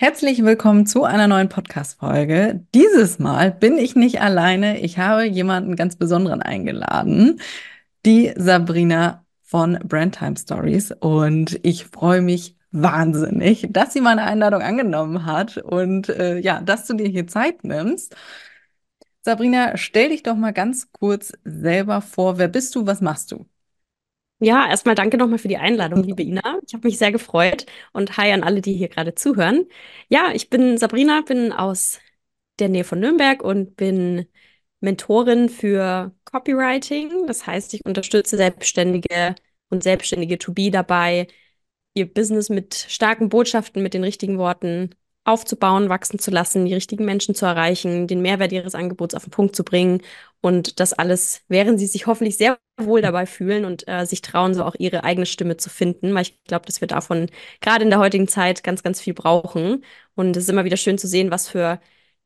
Herzlich willkommen zu einer neuen Podcast-Folge. Dieses Mal bin ich nicht alleine. Ich habe jemanden ganz Besonderen eingeladen, die Sabrina von Brandtime Stories. Und ich freue mich wahnsinnig, dass sie meine Einladung angenommen hat und äh, ja, dass du dir hier Zeit nimmst. Sabrina, stell dich doch mal ganz kurz selber vor. Wer bist du? Was machst du? Ja, erstmal danke nochmal für die Einladung, liebe Ina. Ich habe mich sehr gefreut und hi an alle, die hier gerade zuhören. Ja, ich bin Sabrina, bin aus der Nähe von Nürnberg und bin Mentorin für Copywriting. Das heißt, ich unterstütze Selbstständige und Selbstständige to be dabei, ihr Business mit starken Botschaften, mit den richtigen Worten aufzubauen, wachsen zu lassen, die richtigen Menschen zu erreichen, den Mehrwert ihres Angebots auf den Punkt zu bringen und das alles, während sie sich hoffentlich sehr wohl dabei fühlen und äh, sich trauen, so auch ihre eigene Stimme zu finden, weil ich glaube, dass wir davon gerade in der heutigen Zeit ganz, ganz viel brauchen. Und es ist immer wieder schön zu sehen, was für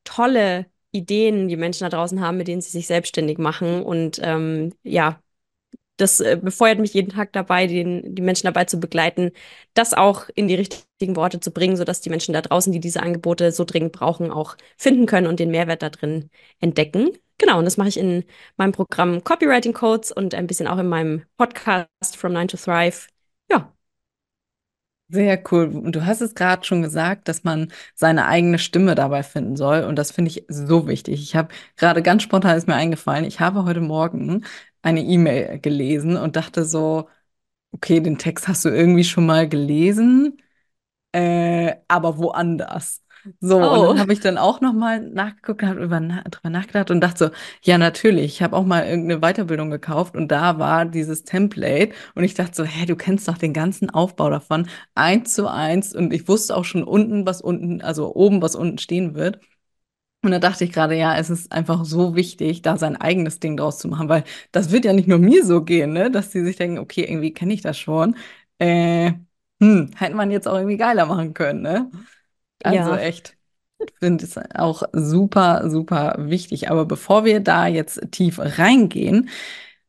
tolle Ideen die Menschen da draußen haben, mit denen sie sich selbstständig machen und ähm, ja, das äh, befeuert mich jeden Tag dabei, den, die Menschen dabei zu begleiten, das auch in die richtigen Worte zu bringen, sodass die Menschen da draußen, die diese Angebote so dringend brauchen, auch finden können und den Mehrwert da drin entdecken. Genau, und das mache ich in meinem Programm Copywriting Codes und ein bisschen auch in meinem Podcast From Nine to Thrive. Ja. Sehr cool. Und du hast es gerade schon gesagt, dass man seine eigene Stimme dabei finden soll. Und das finde ich so wichtig. Ich habe gerade ganz spontan ist mir eingefallen, ich habe heute Morgen eine E-Mail gelesen und dachte so, okay, den Text hast du irgendwie schon mal gelesen, äh, aber woanders. So, oh. und dann habe ich dann auch noch mal nachgeguckt, habe über drüber nachgedacht und dachte so, ja natürlich, ich habe auch mal irgendeine Weiterbildung gekauft und da war dieses Template und ich dachte so, hä, du kennst doch den ganzen Aufbau davon eins zu eins und ich wusste auch schon unten, was unten, also oben, was unten stehen wird. Und da dachte ich gerade, ja, es ist einfach so wichtig, da sein eigenes Ding draus zu machen, weil das wird ja nicht nur mir so gehen, ne, dass die sich denken, okay, irgendwie kenne ich das schon. Äh, hm, hätte man jetzt auch irgendwie geiler machen können, ne? Also ja. echt, finde es auch super, super wichtig. Aber bevor wir da jetzt tief reingehen,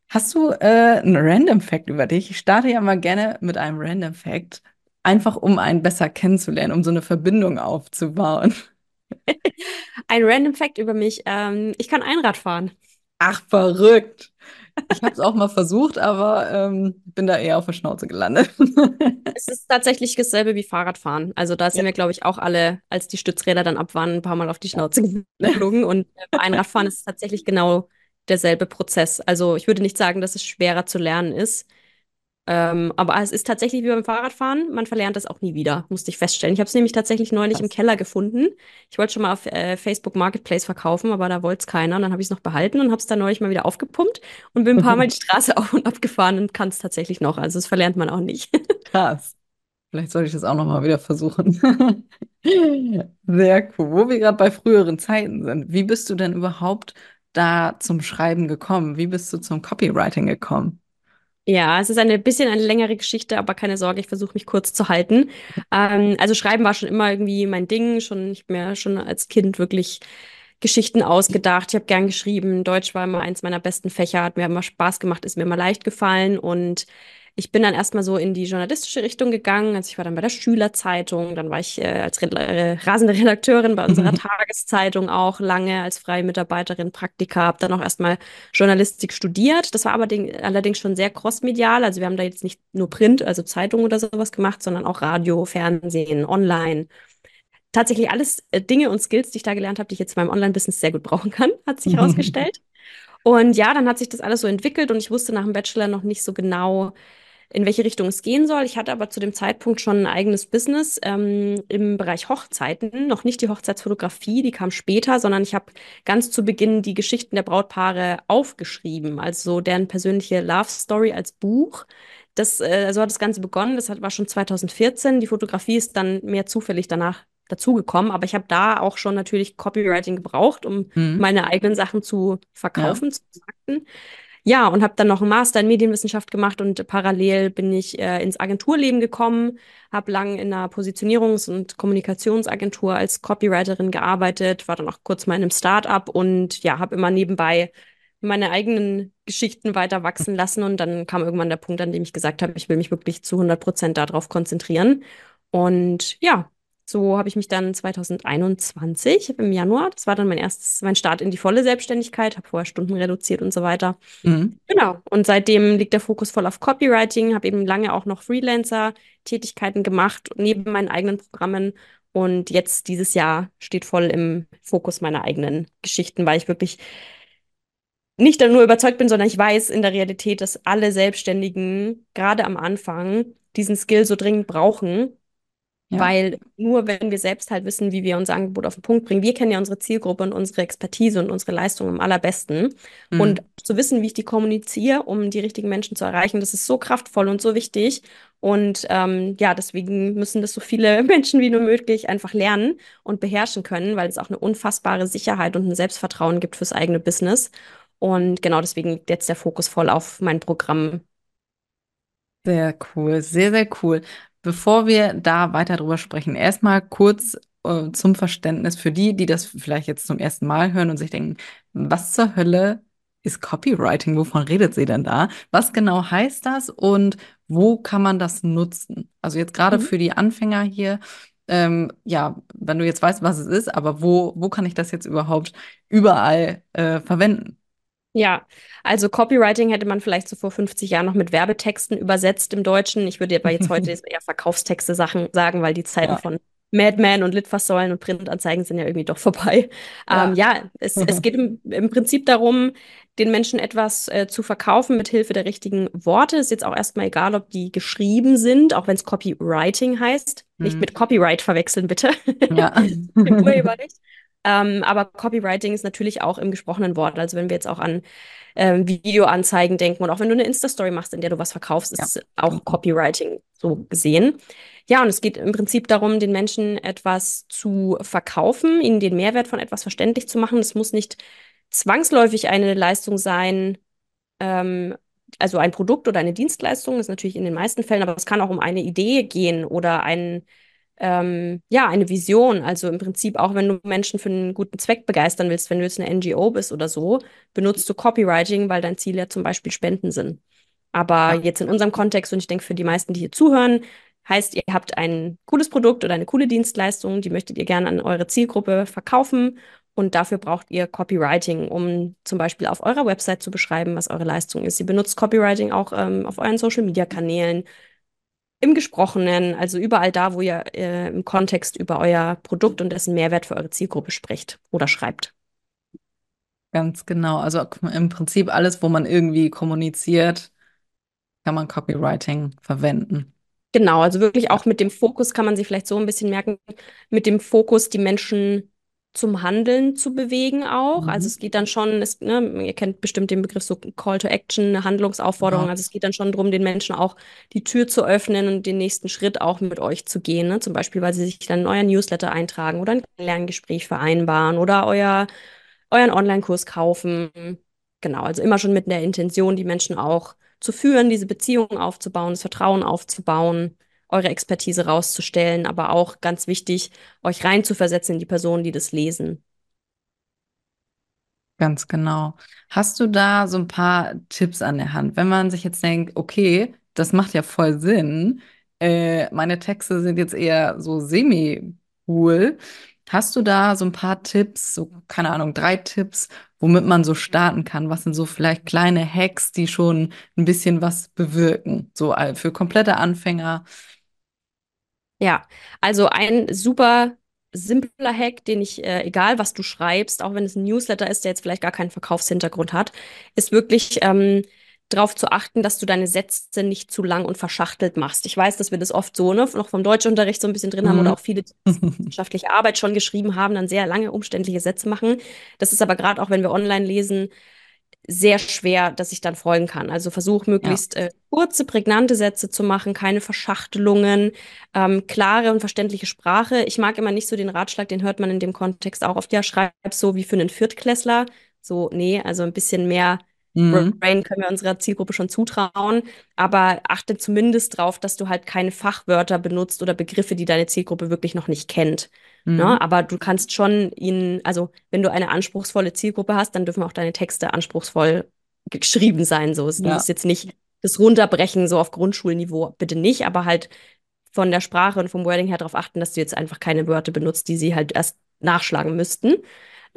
hast du äh, einen Random Fact über dich? Ich starte ja mal gerne mit einem Random Fact, einfach um einen besser kennenzulernen, um so eine Verbindung aufzubauen. Ein Random Fact über mich. Ähm, ich kann Einrad fahren. Ach, verrückt. Ich habe es auch mal versucht, aber ähm, bin da eher auf der Schnauze gelandet. es ist tatsächlich dasselbe wie Fahrradfahren. Also da sind ja. wir, glaube ich, auch alle, als die Stützräder dann ab waren, ein paar Mal auf die Schnauze geflogen. Und bei Einradfahren ist tatsächlich genau derselbe Prozess. Also ich würde nicht sagen, dass es schwerer zu lernen ist. Ähm, aber es ist tatsächlich wie beim Fahrradfahren, man verlernt das auch nie wieder, musste ich feststellen. Ich habe es nämlich tatsächlich neulich Krass. im Keller gefunden. Ich wollte schon mal auf äh, Facebook Marketplace verkaufen, aber da wollte es keiner. Und dann habe ich es noch behalten und habe es dann neulich mal wieder aufgepumpt und bin ein paar Mal die Straße auf und ab gefahren und kann es tatsächlich noch. Also das verlernt man auch nicht. Krass. Vielleicht sollte ich das auch noch mal wieder versuchen. Sehr cool. Wo wir gerade bei früheren Zeiten sind. Wie bist du denn überhaupt da zum Schreiben gekommen? Wie bist du zum Copywriting gekommen? Ja, es ist eine bisschen eine längere Geschichte, aber keine Sorge, ich versuche mich kurz zu halten. Ähm, also Schreiben war schon immer irgendwie mein Ding, schon nicht mehr schon als Kind wirklich Geschichten ausgedacht. Ich habe gern geschrieben. Deutsch war immer eins meiner besten Fächer, hat mir immer Spaß gemacht, ist mir immer leicht gefallen und ich bin dann erstmal so in die journalistische Richtung gegangen. Also ich war dann bei der Schülerzeitung, dann war ich äh, als Re äh, rasende Redakteurin bei unserer Tageszeitung auch lange als freie Mitarbeiterin Praktika, habe dann auch erstmal Journalistik studiert. Das war aber allerdings schon sehr crossmedial. Also wir haben da jetzt nicht nur Print, also Zeitung oder sowas gemacht, sondern auch Radio, Fernsehen, Online tatsächlich alles äh, Dinge und Skills, die ich da gelernt habe, die ich jetzt in meinem Online-Business sehr gut brauchen kann, hat sich herausgestellt. Und ja, dann hat sich das alles so entwickelt und ich wusste nach dem Bachelor noch nicht so genau, in welche Richtung es gehen soll. Ich hatte aber zu dem Zeitpunkt schon ein eigenes Business ähm, im Bereich Hochzeiten, noch nicht die Hochzeitsfotografie, die kam später, sondern ich habe ganz zu Beginn die Geschichten der Brautpaare aufgeschrieben, also deren persönliche Love Story als Buch. Das, äh, so hat das Ganze begonnen. Das hat, war schon 2014. Die Fotografie ist dann mehr zufällig danach dazugekommen. Aber ich habe da auch schon natürlich Copywriting gebraucht, um Mhm. meine eigenen Sachen zu Ja. verkaufen, zu vermarkten. Ja, und habe dann noch einen Master in Medienwissenschaft gemacht und parallel bin ich äh, ins Agenturleben gekommen, habe lang in einer Positionierungs- und Kommunikationsagentur als Copywriterin gearbeitet, war dann auch kurz mal in einem Start-up und ja, habe immer nebenbei meine eigenen Geschichten weiter wachsen lassen und dann kam irgendwann der Punkt, an dem ich gesagt habe, ich will mich wirklich zu 100 Prozent darauf konzentrieren. Und ja, so habe ich mich dann 2021 im Januar, das war dann mein erstes, mein Start in die volle Selbstständigkeit, habe vorher Stunden reduziert und so weiter. Mhm. Genau. Und seitdem liegt der Fokus voll auf Copywriting, habe eben lange auch noch Freelancer-Tätigkeiten gemacht, neben meinen eigenen Programmen. Und jetzt dieses Jahr steht voll im Fokus meiner eigenen Geschichten, weil ich wirklich nicht nur überzeugt bin, sondern ich weiß in der Realität, dass alle Selbstständigen gerade am Anfang diesen Skill so dringend brauchen, Ja. weil nur wenn wir selbst halt wissen, wie wir unser Angebot auf den Punkt bringen, wir kennen ja unsere Zielgruppe und unsere Expertise und unsere Leistung am allerbesten. Und Mhm. zu wissen, wie ich die kommuniziere, um die richtigen Menschen zu erreichen, das ist so kraftvoll und so wichtig. Und ähm, ja, deswegen müssen das so viele Menschen wie nur möglich einfach lernen und beherrschen können, weil es auch eine unfassbare Sicherheit und ein Selbstvertrauen gibt fürs eigene Business. Und genau deswegen liegt jetzt der Fokus voll auf mein Programm. Sehr cool, sehr, sehr cool. Bevor wir da weiter drüber sprechen, erstmal kurz äh, zum Verständnis für die, die das vielleicht jetzt zum ersten Mal hören und sich denken, was zur Hölle ist Copywriting? Wovon redet sie denn da? Was genau heißt das und wo kann man das nutzen? Also jetzt gerade Mhm. für die Anfänger hier, ähm, ja, wenn du jetzt weißt, was es ist, aber wo, wo kann ich das jetzt überhaupt überall äh, verwenden? Ja, also Copywriting hätte man vielleicht so vor 50 Jahren noch mit Werbetexten übersetzt im Deutschen. Ich würde aber jetzt heute eher Verkaufstexte Sachen sagen, weil die Zeiten Ja, von Madman und Litfaßsäulen und Printanzeigen sind ja irgendwie doch vorbei. Ähm, ja. ja, es, es geht im, im Prinzip darum, den Menschen etwas äh, zu verkaufen mit Hilfe der richtigen Worte. Ist jetzt auch erstmal egal, ob die geschrieben sind, auch wenn es Copywriting heißt. Nicht Hm. mit Copyright verwechseln, bitte. Ja. Im Urheberrecht. Ähm, aber Copywriting ist natürlich auch im gesprochenen Wort. Also wenn wir jetzt auch an ähm, Videoanzeigen denken und auch wenn du eine Insta-Story machst, in der du was verkaufst, ist Ja, auch. Copywriting so gesehen. Ja, und es geht im Prinzip darum, den Menschen etwas zu verkaufen, ihnen den Mehrwert von etwas verständlich zu machen. Es muss nicht zwangsläufig eine Leistung sein, ähm, also ein Produkt oder eine Dienstleistung, ist natürlich in den meisten Fällen, aber es kann auch um eine Idee gehen oder ein ähm, ja, eine Vision. Also im Prinzip auch, wenn du Menschen für einen guten Zweck begeistern willst, wenn du jetzt eine NGO bist oder so, benutzt du Copywriting, weil dein Ziel ja zum Beispiel Spenden sind. Aber Ja, jetzt in unserem Kontext, und ich denke für die meisten, die hier zuhören, heißt, ihr habt ein cooles Produkt oder eine coole Dienstleistung, die möchtet ihr gerne an eure Zielgruppe verkaufen. Und dafür braucht ihr Copywriting, um zum Beispiel auf eurer Website zu beschreiben, was eure Leistung ist. Ihr benutzt Copywriting auch ähm, auf euren Social-Media-Kanälen, im Gesprochenen, also überall da, wo ihr äh, im Kontext über euer Produkt und dessen Mehrwert für eure Zielgruppe spricht oder schreibt. ganz genau. Also im Prinzip alles, wo man irgendwie kommuniziert, kann man Copywriting verwenden. Genau, also wirklich auch mit dem Fokus kann man sich vielleicht so ein bisschen merken, mit dem Fokus, die Menschen zum Handeln zu bewegen auch. Also Mhm. es geht dann schon, es, ne, ihr kennt bestimmt den Begriff so Call to Action, eine Handlungsaufforderung. Genau. Also es geht dann schon darum, den Menschen auch die Tür zu öffnen und den nächsten Schritt auch mit euch zu gehen. Ne? Zum Beispiel, weil sie sich dann in euer Newsletter eintragen oder ein Lerngespräch vereinbaren oder euer, euren Online-Kurs kaufen. Genau, also immer schon mit der Intention, die Menschen auch zu führen, diese Beziehungen aufzubauen, das Vertrauen aufzubauen, eure Expertise rauszustellen, aber auch ganz wichtig, euch reinzuversetzen in die Personen, die das lesen. Ganz genau. Hast du da so ein paar Tipps an der Hand? Wenn man sich jetzt denkt, okay, das macht ja voll Sinn, äh, meine Texte sind jetzt eher so semi-cool. Hast du da so ein paar Tipps, so, keine Ahnung, drei Tipps, womit man so starten kann? Was sind so vielleicht kleine Hacks, die schon ein bisschen was bewirken? So für komplette Anfänger. Ja, also ein super simpler Hack, den ich, äh, egal was du schreibst, auch wenn es ein Newsletter ist, der jetzt vielleicht gar keinen Verkaufshintergrund hat, ist wirklich ähm, darauf zu achten, dass du deine Sätze nicht zu lang und verschachtelt machst. Ich weiß, dass wir das oft so, ne, noch vom Deutschunterricht so ein bisschen drin haben oder Mhm. auch viele, die wissenschaftliche Arbeit schon geschrieben haben, dann sehr lange umständliche Sätze machen. Das ist aber gerade auch, wenn wir online lesen, sehr schwer, dass ich dann folgen kann. Also versuche Ja. möglichst äh, kurze, prägnante Sätze zu machen, keine Verschachtelungen, ähm, klare und verständliche Sprache. Ich mag immer nicht so den Ratschlag, den hört man in dem Kontext auch oft, ja, schreib so wie für einen Viertklässler. So, nee, also ein bisschen mehr Mhm. Brain können wir unserer Zielgruppe schon zutrauen, aber achte zumindest darauf, dass du halt keine Fachwörter benutzt oder Begriffe, die deine Zielgruppe wirklich noch nicht kennt. Ne? Mhm. Aber du kannst schon ihnen, also wenn du eine anspruchsvolle Zielgruppe hast, dann dürfen auch deine Texte anspruchsvoll geschrieben sein. So, du Ja. musst jetzt nicht das runterbrechen, so auf Grundschulniveau, bitte nicht, aber halt von der Sprache und vom Wording her darauf achten, dass du jetzt einfach keine Wörter benutzt, die sie halt erst nachschlagen müssten.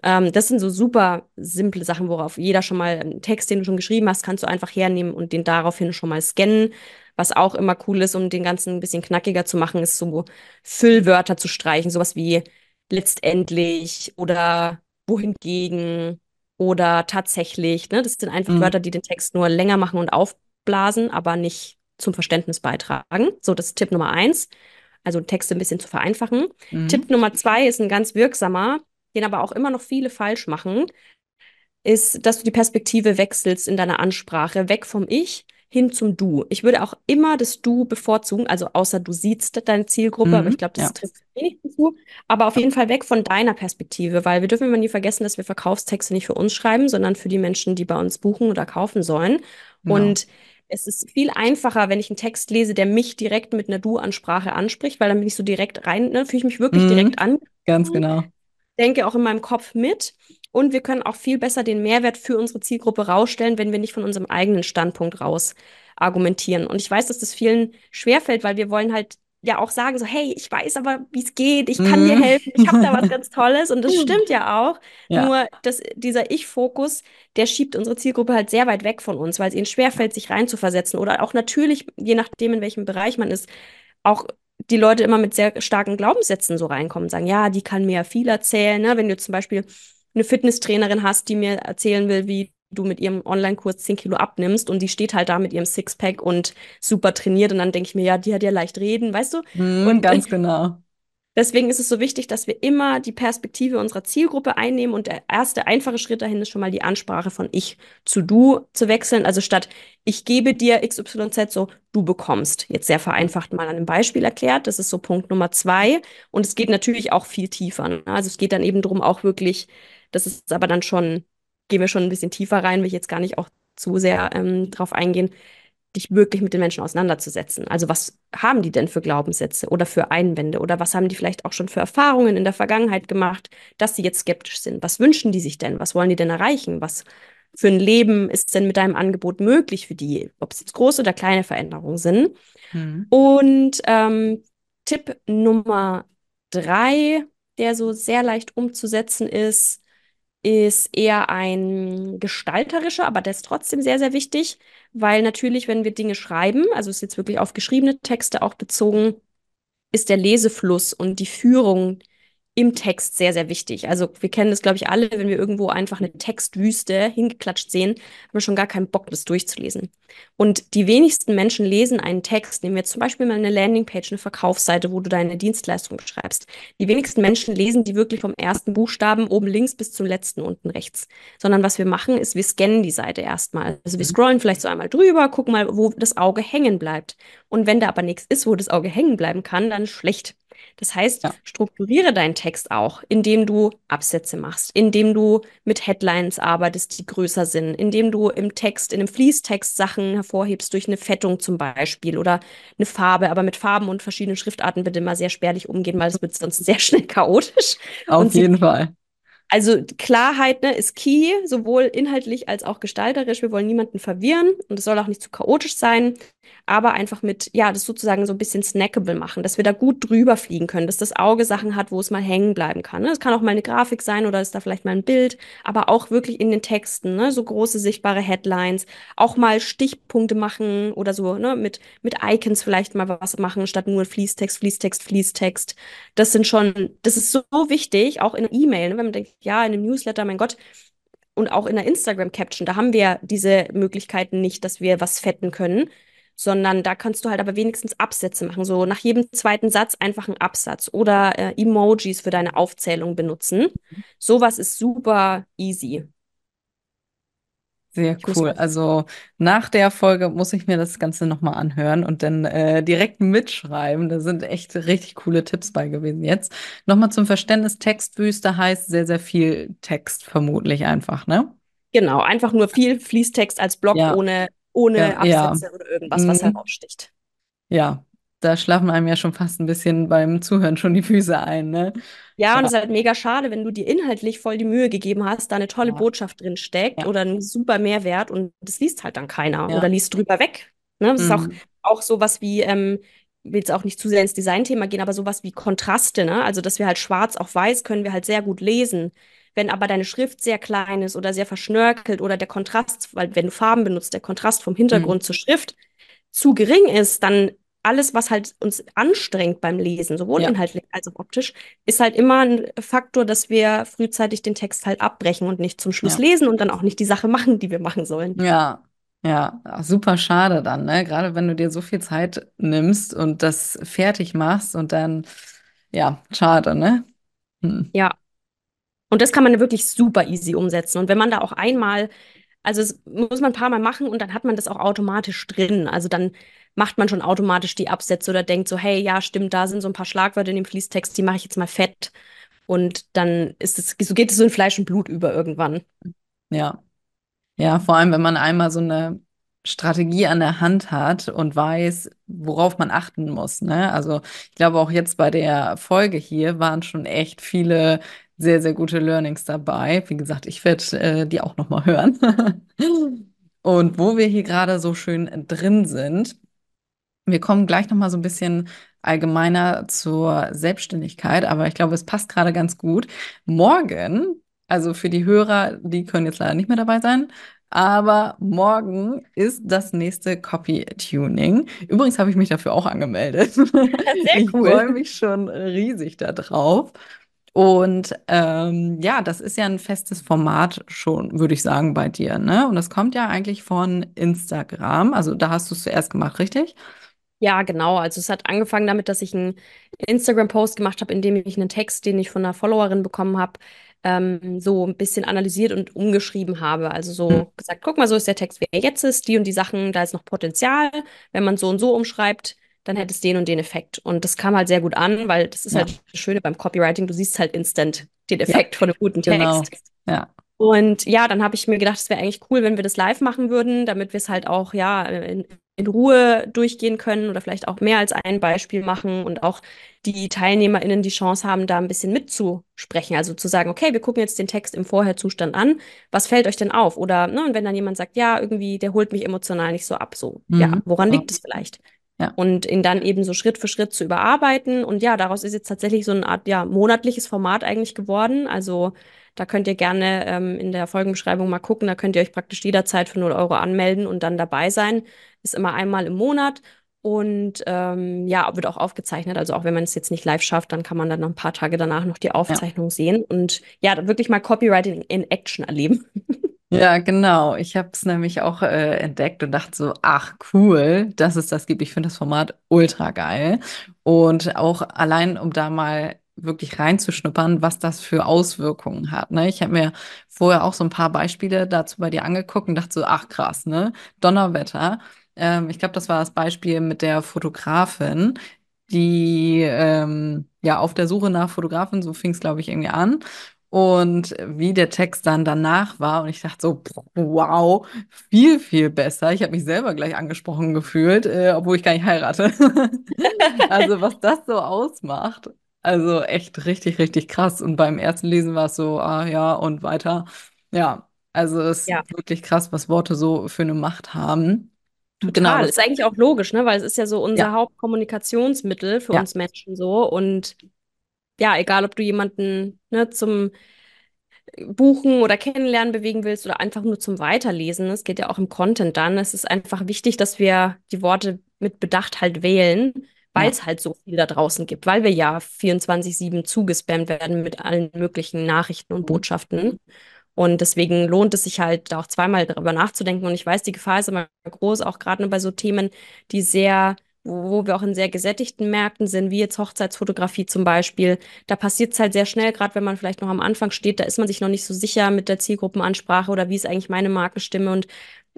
Ähm, das sind so super simple Sachen, worauf jeder schon mal einen Text, den du schon geschrieben hast, kannst du einfach hernehmen und den daraufhin schon mal scannen. Was auch immer cool ist, um den Ganzen ein bisschen knackiger zu machen, ist so Füllwörter zu streichen, sowas wie letztendlich oder wohingegen oder tatsächlich. Ne? Das sind einfach Mhm. Wörter, die den Text nur länger machen und aufblasen, aber nicht zum Verständnis beitragen. So, das ist Tipp Nummer eins. Also Texte ein bisschen zu vereinfachen. Mhm. Tipp Nummer zwei ist ein ganz wirksamer, den aber auch immer noch viele falsch machen, ist, dass du die Perspektive wechselst in deiner Ansprache, weg vom Ich hin zum Du. Ich würde auch immer das Du bevorzugen, also außer du siehst deine Zielgruppe, aber ich Mhm. glaube, das Ja. trifft wenig zu. Aber auf jeden Fall weg von deiner Perspektive, weil wir dürfen immer nie vergessen, dass wir Verkaufstexte nicht für uns schreiben, sondern für die Menschen, die bei uns buchen oder kaufen sollen. Genau. Und es ist viel einfacher, wenn ich einen Text lese, der mich direkt mit einer Du-Ansprache anspricht, weil dann bin ich so direkt rein, ne, fühle ich mich wirklich direkt Mhm. an Ganz genau. Denke auch in meinem Kopf mit. Und wir können auch viel besser den Mehrwert für unsere Zielgruppe rausstellen, wenn wir nicht von unserem eigenen Standpunkt raus argumentieren. Und ich weiß, dass das vielen schwerfällt, weil wir wollen halt ja auch sagen, so, hey, ich weiß aber, wie es geht, ich kann dir Mhm. helfen, ich habe da was ganz Tolles. Und das stimmt ja auch. Ja. Nur dass dieser Ich-Fokus, der schiebt unsere Zielgruppe halt sehr weit weg von uns, weil es ihnen schwerfällt, sich reinzuversetzen. Oder auch natürlich, je nachdem, in welchem Bereich man ist, auch die Leute immer mit sehr starken Glaubenssätzen so reinkommen und sagen, ja, die kann mir ja viel erzählen. Ne? Wenn du zum Beispiel eine Fitnesstrainerin hast, die mir erzählen will, wie du mit ihrem Online-Kurs 10 Kilo abnimmst und die steht halt da mit ihrem Sixpack und super trainiert und dann denke ich mir, ja, die hat ja leicht reden, weißt du? Mhm. Und Ganz genau. Deswegen ist es so wichtig, dass wir immer die Perspektive unserer Zielgruppe einnehmen und der erste einfache Schritt dahin ist schon mal die Ansprache von ich zu du zu wechseln. Also statt ich gebe dir XYZ, so du bekommst. Jetzt sehr vereinfacht mal an einem Beispiel erklärt. Das ist so Punkt Nummer zwei. Und es geht natürlich auch viel tiefer. Ne? Also es geht dann eben darum, auch wirklich, das ist aber dann schon, gehen wir schon ein bisschen tiefer rein, will ich jetzt gar nicht auch zu sehr ähm, drauf eingehen dich wirklich mit den Menschen auseinanderzusetzen. Also was haben die denn für Glaubenssätze oder für Einwände oder was haben die vielleicht auch schon für Erfahrungen in der Vergangenheit gemacht, dass sie jetzt skeptisch sind? Was wünschen die sich denn? Was wollen die denn erreichen? Was für ein Leben ist denn mit deinem Angebot möglich für die? Ob es jetzt große oder kleine Veränderungen sind. Mhm. Und ähm, Tipp Nummer drei, der so sehr leicht umzusetzen ist, ist eher ein gestalterischer, aber der ist trotzdem sehr, sehr wichtig, weil natürlich, wenn wir Dinge schreiben, also ist jetzt wirklich auf geschriebene Texte auch bezogen, ist der Lesefluss und die Führung im Text sehr, sehr wichtig. Also wir kennen das, glaube ich, alle, wenn wir irgendwo einfach eine Textwüste hingeklatscht sehen, haben wir schon gar keinen Bock, das durchzulesen. Und die wenigsten Menschen lesen einen Text, nehmen wir zum Beispiel mal eine Landingpage, eine Verkaufsseite, wo du deine Dienstleistung beschreibst. Die wenigsten Menschen lesen die wirklich vom ersten Buchstaben oben links bis zum letzten unten rechts. Sondern was wir machen, ist, wir scannen die Seite erstmal. Also wir Mhm. scrollen vielleicht so einmal drüber, gucken mal, wo das Auge hängen bleibt. Und wenn da aber nichts ist, wo das Auge hängen bleiben kann, dann schlecht. Das heißt, Ja. strukturiere deinen Text auch, indem du Absätze machst, indem du mit Headlines arbeitest, die größer sind, indem du im Text, in einem Fließtext Sachen hervorhebst durch eine Fettung zum Beispiel oder eine Farbe, aber mit Farben und verschiedenen Schriftarten bitte mal sehr spärlich umgehen, weil es wird sonst sehr schnell chaotisch Auf jeden Fall. also Klarheit, ne, ist key, sowohl inhaltlich als auch gestalterisch. Wir wollen niemanden verwirren und es soll auch nicht zu chaotisch sein, aber einfach mit, ja, das sozusagen so ein bisschen snackable machen, dass wir da gut drüber fliegen können, dass das Auge Sachen hat, wo es mal hängen bleiben kann. Ne? Es kann auch mal eine Grafik sein oder ist da vielleicht mal ein Bild, aber auch wirklich in den Texten, ne, so große sichtbare Headlines, auch mal Stichpunkte machen oder so, ne, mit, mit Icons vielleicht mal was machen, statt nur Fließtext, Fließtext, Fließtext. Das sind schon, das ist so wichtig, auch in E-Mail, ne, wenn man denkt, ja, in einem Newsletter, mein Gott, und auch in der Instagram-Caption, da haben wir diese Möglichkeiten nicht, dass wir was fetten können, sondern da kannst du halt aber wenigstens Absätze machen. So nach jedem zweiten Satz einfach einen Absatz oder äh, Emojis für deine Aufzählung benutzen. Sowas ist super easy. Sehr cool. Also nach der Folge muss ich mir das Ganze nochmal anhören und dann äh, direkt mitschreiben. Da sind echt richtig coole Tipps bei gewesen jetzt. Nochmal zum Verständnis, Textwüste heißt sehr, sehr viel Text vermutlich einfach, ne? genau, einfach nur viel Fließtext als Block Ja, ohne, ohne ja. Absätze oder irgendwas, was Mhm. heraussticht. Ja, da schlafen einem ja schon fast ein bisschen beim Zuhören schon die Füße ein, ne? Ja, und Ja, es ist halt mega schade, wenn du dir inhaltlich voll die Mühe gegeben hast, da eine tolle ja, Botschaft drin steckt ja, oder einen super Mehrwert und das liest halt dann keiner oder ja. liest drüber weg. Ne? Das ist auch, Mhm. auch sowas wie, ähm, will jetzt auch nicht zu sehr ins Designthema gehen, aber sowas wie Kontraste, ne? Also, dass wir halt schwarz auf weiß können wir halt sehr gut lesen. Wenn aber deine Schrift sehr klein ist oder sehr verschnörkelt oder der Kontrast, weil wenn du Farben benutzt, der Kontrast vom Mhm. Hintergrund zur Schrift zu gering ist, dann alles, was halt uns anstrengt beim Lesen, sowohl Ja, inhaltlich als auch optisch, ist halt immer ein Faktor, dass wir frühzeitig den Text halt abbrechen und nicht zum Schluss ja. lesen und dann auch nicht die Sache machen, die wir machen sollen. Ja, ja, super schade dann, ne? Gerade wenn du dir so viel Zeit nimmst und das fertig machst und dann, ja, schade, ne? Hm. Ja, und das kann man wirklich super easy umsetzen. Und wenn man da auch einmal, also es muss man ein paar Mal machen und dann hat man das auch automatisch drin. Also dann macht man schon automatisch die Absätze oder denkt so, hey, ja, stimmt, da sind so ein paar Schlagwörter in dem Fließtext, die mache ich jetzt mal fett. Und dann ist es, so geht es so in Fleisch und Blut über irgendwann. Ja, ja, vor allem, wenn man einmal so eine Strategie an der Hand hat und weiß, worauf man achten muss, ne? Also ich glaube auch jetzt bei der Folge hier waren schon echt viele sehr, sehr gute Learnings dabei. Wie gesagt, ich werde äh, die auch noch mal hören. Und wo wir hier gerade so schön drin sind, Wir kommen gleich noch mal so ein bisschen allgemeiner zur Selbstständigkeit, aber ich glaube, es passt gerade ganz gut. Morgen, also für die Hörer, die können jetzt leider nicht mehr dabei sein, aber morgen ist das nächste Copy-Tuning. Übrigens habe ich mich dafür auch angemeldet. Sehr Ich cool. freue mich schon riesig darauf. Und ähm, ja, das ist ja ein festes Format schon, würde ich sagen, bei dir, ne? Und das kommt ja eigentlich von Instagram. Also da hast du es zuerst gemacht, richtig? Ja, genau. Also es hat angefangen damit, dass ich einen Instagram-Post gemacht habe, in dem ich einen Text, den ich von einer Followerin bekommen habe, ähm, so ein bisschen analysiert und umgeschrieben habe. Also Hm. so gesagt, guck mal, so ist der Text, wie er jetzt ist, die und die Sachen, da ist noch Potenzial. Wenn man so und so umschreibt, dann hätte es den und den Effekt. Und das kam halt sehr gut an, weil das ist Ja, halt das Schöne beim Copywriting, du siehst halt instant den ja, Effekt von einem guten genau. Text. Ja, Und ja, dann habe ich mir gedacht, es wäre eigentlich cool, wenn wir das live machen würden, damit wir es halt auch ja in, in Ruhe durchgehen können oder vielleicht auch mehr als ein Beispiel machen und auch die TeilnehmerInnen die Chance haben, da ein bisschen mitzusprechen. Also zu sagen, okay, wir gucken jetzt den Text im Vorherzustand an. Was fällt euch denn auf? Oder ne, und wenn dann jemand sagt, ja, irgendwie, der holt mich emotional nicht so ab, so, ja, mhm. woran Ja, liegt es vielleicht? Ja, Und ihn dann eben so Schritt für Schritt zu überarbeiten. Und ja, daraus ist jetzt tatsächlich so eine Art, ja, monatliches Format eigentlich geworden. Also da könnt ihr gerne ähm, in der Folgenbeschreibung mal gucken. Da könnt ihr euch praktisch jederzeit für null Euro anmelden und dann dabei sein. Ist immer einmal im Monat. Und ähm, ja, wird auch aufgezeichnet. Also auch wenn man es jetzt nicht live schafft, dann kann man dann noch ein paar Tage danach noch die ja. Aufzeichnung sehen und ja, dann wirklich mal Copywriting in Action erleben. Ja, genau. Ich habe es nämlich auch äh, entdeckt und dachte so, ach cool, dass es das gibt. Ich finde das Format ultra geil. Und auch allein, um da mal wirklich reinzuschnuppern, was das für Auswirkungen hat. Ne? Ich habe mir vorher auch so ein paar Beispiele dazu bei dir angeguckt und dachte so, ach krass, ne? Donnerwetter. Ähm, ich glaube, das war das Beispiel mit der Fotografin, die ähm, ja auf der Suche nach Fotografen, so fing es, glaube ich, irgendwie an. Und wie der Text dann danach war. Und ich dachte so, wow, viel, viel besser. Ich habe mich selber gleich angesprochen gefühlt, äh, obwohl ich gar nicht heirate. Also was das so ausmacht. Also echt richtig, richtig krass. Und beim ersten Lesen war es so, ah ja, und weiter. Ja, also es Ja. ist wirklich krass, was Worte so für eine Macht haben. Genau, Total. das, Ist eigentlich auch logisch, ne? Weil es ist ja so unser ja, Hauptkommunikationsmittel für ja. uns Menschen so. Und ja, egal, ob du jemanden, ne, zum Buchen oder Kennenlernen bewegen willst oder einfach nur zum Weiterlesen. Es geht ja auch im Content dann. Es ist einfach wichtig, dass wir die Worte mit Bedacht halt wählen, weil Ja. es halt so viel da draußen gibt, weil wir ja 24/7 zugespammt werden mit allen möglichen Nachrichten und Mhm. Botschaften. Und deswegen lohnt es sich halt auch zweimal darüber nachzudenken. Und ich weiß, die Gefahr ist immer groß, auch gerade bei so Themen, die sehr wo, wo wir auch in sehr gesättigten Märkten sind, wie jetzt Hochzeitsfotografie zum Beispiel. Da passiert es halt sehr schnell, gerade wenn man vielleicht noch am Anfang steht, da ist man sich noch nicht so sicher mit der Zielgruppenansprache oder wie ist eigentlich meine Markenstimme und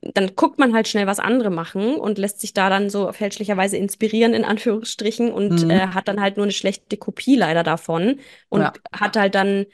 dann guckt man halt schnell, was andere machen und lässt sich da dann so fälschlicherweise inspirieren, in Anführungsstrichen, und Mhm. äh, hat dann halt nur eine schlechte Kopie leider davon und Ja, hat halt dann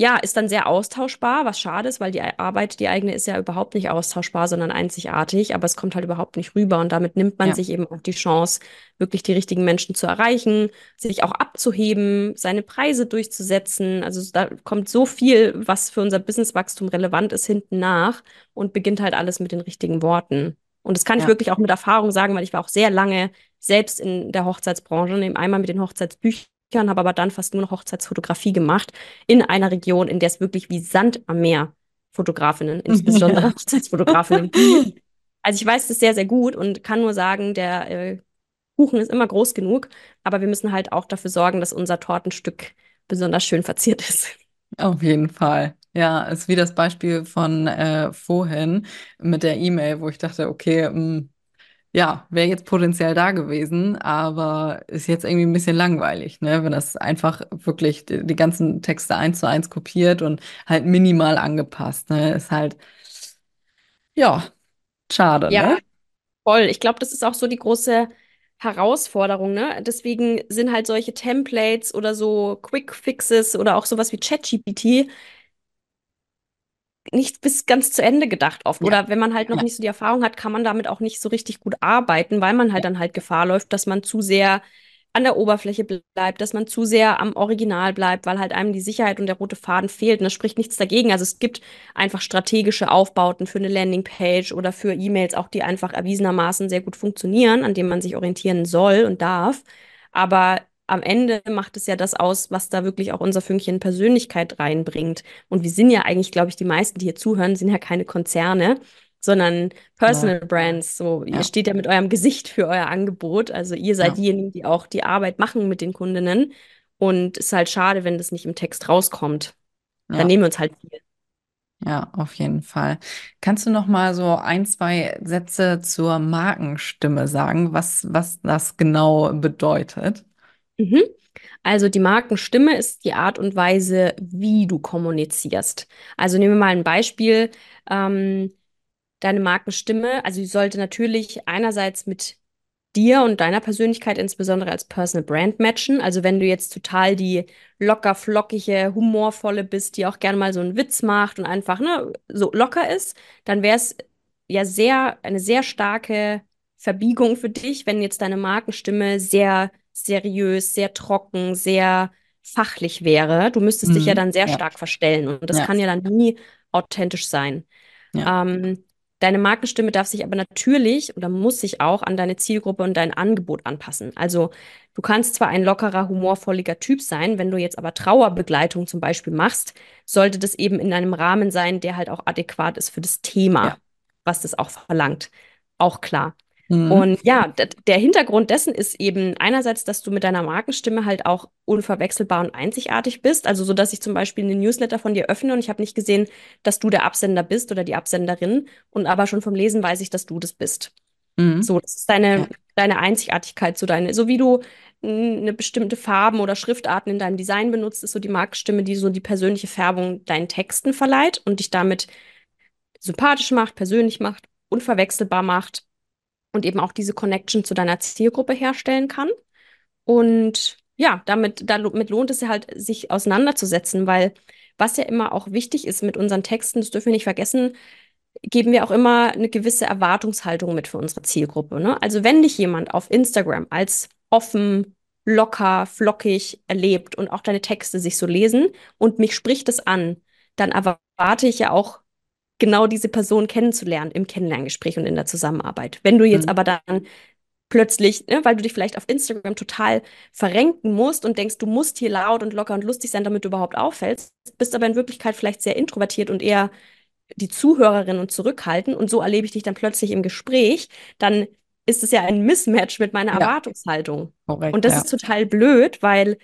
ja, ist dann sehr austauschbar, was schade ist, weil die Arbeit, die eigene, ist ja überhaupt nicht austauschbar, sondern einzigartig, aber es kommt halt überhaupt nicht rüber und damit nimmt man ja, sich eben auch die Chance, wirklich die richtigen Menschen zu erreichen, sich auch abzuheben, seine Preise durchzusetzen. Also da kommt so viel, was für unser Businesswachstum relevant ist, hinten nach und beginnt halt alles mit den richtigen Worten. Und das kann ich ja, wirklich auch mit Erfahrung sagen, weil ich war auch sehr lange selbst in der Hochzeitsbranche, neben einmal mit den Hochzeitsbüchern, habe aber dann fast nur noch Hochzeitsfotografie gemacht in einer Region, in der es wirklich wie Sand am Meer Fotografinnen, insbesondere ja. Hochzeitsfotografinnen gibt. Also ich weiß das sehr, sehr gut und kann nur sagen, der äh, Kuchen ist immer groß genug, aber wir müssen halt auch dafür sorgen, dass unser Tortenstück besonders schön verziert ist. Auf jeden Fall. Ja, ist wie das Beispiel von äh, vorhin mit der E-Mail, wo ich dachte, okay, mh, ja, wäre jetzt potenziell da gewesen, aber ist jetzt irgendwie ein bisschen langweilig, ne? Wenn das einfach wirklich die, die ganzen Texte eins zu eins kopiert und halt minimal angepasst, ne? Ist halt, ja, schade, Ja, ne? voll. Ich glaube, das ist auch so die große Herausforderung, ne? Deswegen sind halt solche Templates oder so Quick Fixes oder auch sowas wie ChatGPT nicht bis ganz zu Ende gedacht oft. Ja, Oder wenn man halt noch ja, nicht so die Erfahrung hat, kann man damit auch nicht so richtig gut arbeiten, weil man halt dann halt Gefahr läuft, dass man zu sehr an der Oberfläche bleibt, dass man zu sehr am Original bleibt, weil halt einem die Sicherheit und der rote Faden fehlt. Und das spricht nichts dagegen. Also es gibt einfach strategische Aufbauten für eine Landingpage oder für E-Mails, auch die einfach erwiesenermaßen sehr gut funktionieren, an denen man sich orientieren soll und darf. Aber am Ende macht es ja das aus, was da wirklich auch unser Fünkchen Persönlichkeit reinbringt. Und wir sind ja eigentlich, glaube ich, die meisten, die hier zuhören, sind ja keine Konzerne, sondern ja, Personal Brands. So, ihr ja, steht ja mit eurem Gesicht für euer Angebot. Also ihr seid ja, diejenigen, die auch die Arbeit machen mit den Kundinnen. Und es ist halt schade, wenn das nicht im Text rauskommt. Dann ja, nehmen wir uns halt viel. ja, auf jeden Fall. Kannst du noch mal so ein, zwei Sätze zur Markenstimme sagen, was, was das genau bedeutet? Mhm. Also die Markenstimme ist die Art und Weise, wie du kommunizierst. Also nehmen wir mal ein Beispiel. Ähm, deine Markenstimme, also sie sollte natürlich einerseits mit dir und deiner Persönlichkeit insbesondere als Personal Brand matchen. Also wenn du jetzt total die locker flockige, humorvolle bist, die auch gerne mal so einen Witz macht und einfach ne, so locker ist, dann wäre es ja sehr eine sehr starke Verbiegung für dich, wenn jetzt deine Markenstimme sehr seriös, sehr trocken, sehr fachlich wäre. Du müsstest dich ja Mhm. dann sehr Ja, stark verstellen und das ja, kann ja dann nie authentisch sein. ja, Ähm, deine Markenstimme darf sich aber natürlich oder muss sich auch an deine Zielgruppe und dein Angebot anpassen. Also du kannst zwar ein lockerer, humorvolliger Typ sein, wenn du jetzt aber Trauerbegleitung zum Beispiel machst, sollte das eben in einem Rahmen sein, der halt auch adäquat ist für das Thema, was das auch verlangt. Auch klar. Mhm. Und ja, der Hintergrund dessen ist eben einerseits, dass du mit deiner Markenstimme halt auch unverwechselbar und einzigartig bist. Also so, dass ich zum Beispiel einen Newsletter von dir öffne und ich habe nicht gesehen, dass du der Absender bist oder die Absenderin. Und aber schon vom Lesen weiß ich, dass du das bist. Mhm. So, das ist deine, Ja, deine Einzigartigkeit, so deine, so wie du eine bestimmte Farben oder Schriftarten in deinem Design benutzt, ist so die Markenstimme, die so die persönliche Färbung deinen Texten verleiht und dich damit sympathisch macht, persönlich macht, unverwechselbar macht und eben auch diese Connection zu deiner Zielgruppe herstellen kann. Und ja, damit, damit lohnt es halt, sich auseinanderzusetzen, weil was ja immer auch wichtig ist mit unseren Texten, das dürfen wir nicht vergessen, geben wir auch immer eine gewisse Erwartungshaltung mit für unsere Zielgruppe. Ne? Also wenn dich jemand auf Instagram als offen, locker, flockig erlebt und auch deine Texte sich so lesen und mich spricht es an, dann erwarte ich ja auch genau diese Person kennenzulernen im Kennenlerngespräch und in der Zusammenarbeit. Wenn du jetzt mhm. aber dann plötzlich, ne, weil du dich vielleicht auf Instagram total verrenken musst und denkst, du musst hier laut und locker und lustig sein, damit du überhaupt auffällst, bist aber in Wirklichkeit vielleicht sehr introvertiert und eher die Zuhörerin und zurückhalten und so erlebe ich dich dann plötzlich im Gespräch, dann ist es ja ein Mismatch mit meiner Ja, Erwartungshaltung. Und korrekt, das ja. ist total blöd, weil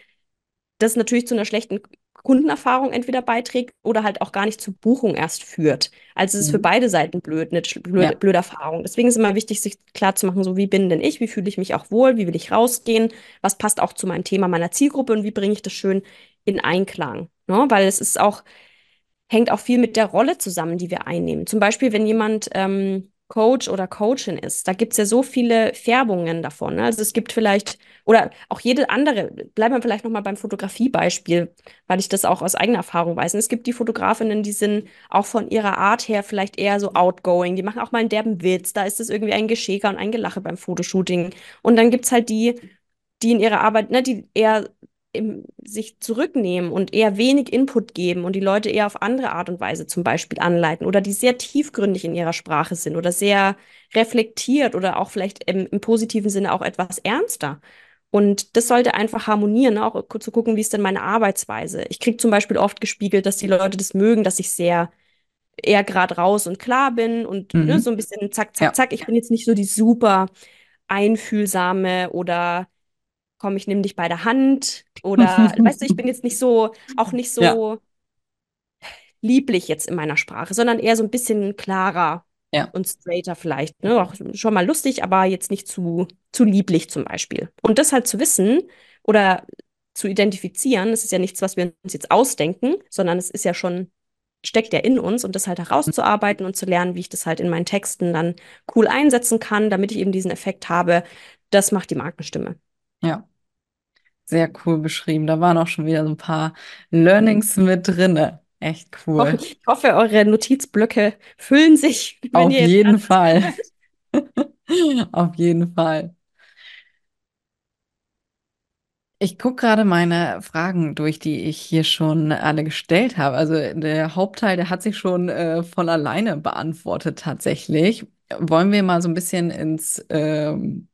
das natürlich zu einer schlechten Kundenerfahrung entweder beiträgt oder halt auch gar nicht zur Buchung erst führt. Also es ist für Mhm. beide Seiten blöd, eine blöde, Ja. blöde Erfahrung. Deswegen ist immer wichtig, sich klar zu machen, so wie bin denn ich, wie fühle ich mich auch wohl, wie will ich rausgehen, was passt auch zu meinem Thema meiner Zielgruppe und wie bringe ich das schön in Einklang. Ne? Weil es ist auch hängt auch viel mit der Rolle zusammen, die wir einnehmen. Zum Beispiel, wenn jemand ähm, Coach oder Coachin ist, da gibt es ja so viele Färbungen davon. Ne? Also es gibt vielleicht, oder auch jede andere, bleiben wir vielleicht nochmal beim Fotografiebeispiel, weil ich das auch aus eigener Erfahrung weiß. Und es gibt die Fotografinnen, die sind auch von ihrer Art her vielleicht eher so outgoing, die machen auch mal einen derben Witz, da ist es irgendwie ein Geschäker und ein Gelache beim Fotoshooting. Und dann gibt es halt die, die in ihrer Arbeit, ne, die eher im, sich zurücknehmen und eher wenig Input geben und die Leute eher auf andere Art und Weise zum Beispiel anleiten oder die sehr tiefgründig in ihrer Sprache sind oder sehr reflektiert oder auch vielleicht im, im positiven Sinne auch etwas ernster. Und das sollte einfach harmonieren, ne? auch zu gucken, wie ist denn meine Arbeitsweise. Ich kriege zum Beispiel oft gespiegelt, dass die Leute das mögen, dass ich sehr eher gerade raus und klar bin und ne, Mhm. so ein bisschen zack, zack, Ja. zack. Ich bin jetzt nicht so die super einfühlsame oder komm, ich nehme dich bei der Hand oder weißt du, ich bin jetzt nicht so, auch nicht Ja, so lieblich jetzt in meiner Sprache, sondern eher so ein bisschen klarer ja, und straighter vielleicht. Ne? Auch schon mal lustig, aber jetzt nicht zu, zu lieblich zum Beispiel. Und das halt zu wissen oder zu identifizieren, das ist ja nichts, was wir uns jetzt ausdenken, sondern es ist ja schon, steckt ja in uns und das halt herauszuarbeiten und zu lernen, wie ich das halt in meinen Texten dann cool einsetzen kann, damit ich eben diesen Effekt habe, das macht die Markenstimme. Ja. Sehr cool beschrieben. Da waren auch schon wieder so ein paar Learnings mit drinne. Echt cool. ich hoffe, eure Notizblöcke füllen sich, Auf jeden Fall. Auf jeden Fall. Ich gucke gerade meine Fragen durch, die ich hier schon alle gestellt habe. Also der Hauptteil, der hat sich schon äh, von alleine beantwortet tatsächlich. Wollen wir mal so ein bisschen ins ähm,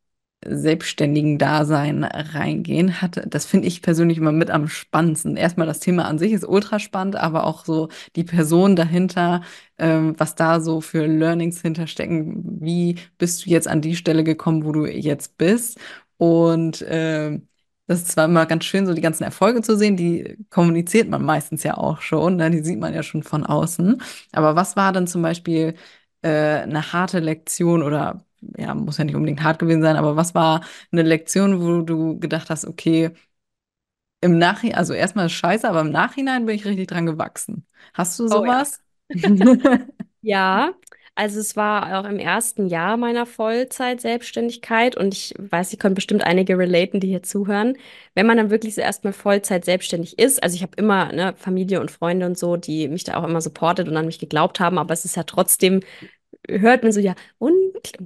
selbstständigen Dasein reingehen? Hat, das finde ich persönlich immer mit am spannendsten. Erstmal das Thema an sich ist ultra spannend, aber auch so die Person dahinter, ähm, was da so für Learnings hinterstecken. Wie bist du jetzt an die Stelle gekommen, wo du jetzt bist? Und ähm, das ist zwar immer ganz schön, so die ganzen Erfolge zu sehen, die kommuniziert man meistens ja auch schon, ne? Die sieht man ja schon von außen. Aber was war denn zum Beispiel äh, eine harte Lektion oder ja, muss ja nicht unbedingt hart gewesen sein, aber was war eine Lektion, wo du gedacht hast, okay, im Nachhinein, also erstmal ist scheiße, aber im Nachhinein bin ich richtig dran gewachsen. Hast du Oh ja. sowas? Ja, also es war auch im ersten Jahr meiner Vollzeit-Selbstständigkeit und ich weiß, ich können bestimmt einige relaten, die hier zuhören. Wenn man dann wirklich so erstmal Vollzeit selbstständig ist, also ich habe immer ne, Familie und Freunde und so, die mich da auch immer supportet und an mich geglaubt haben, aber es ist ja trotzdem, hört man so, ja, und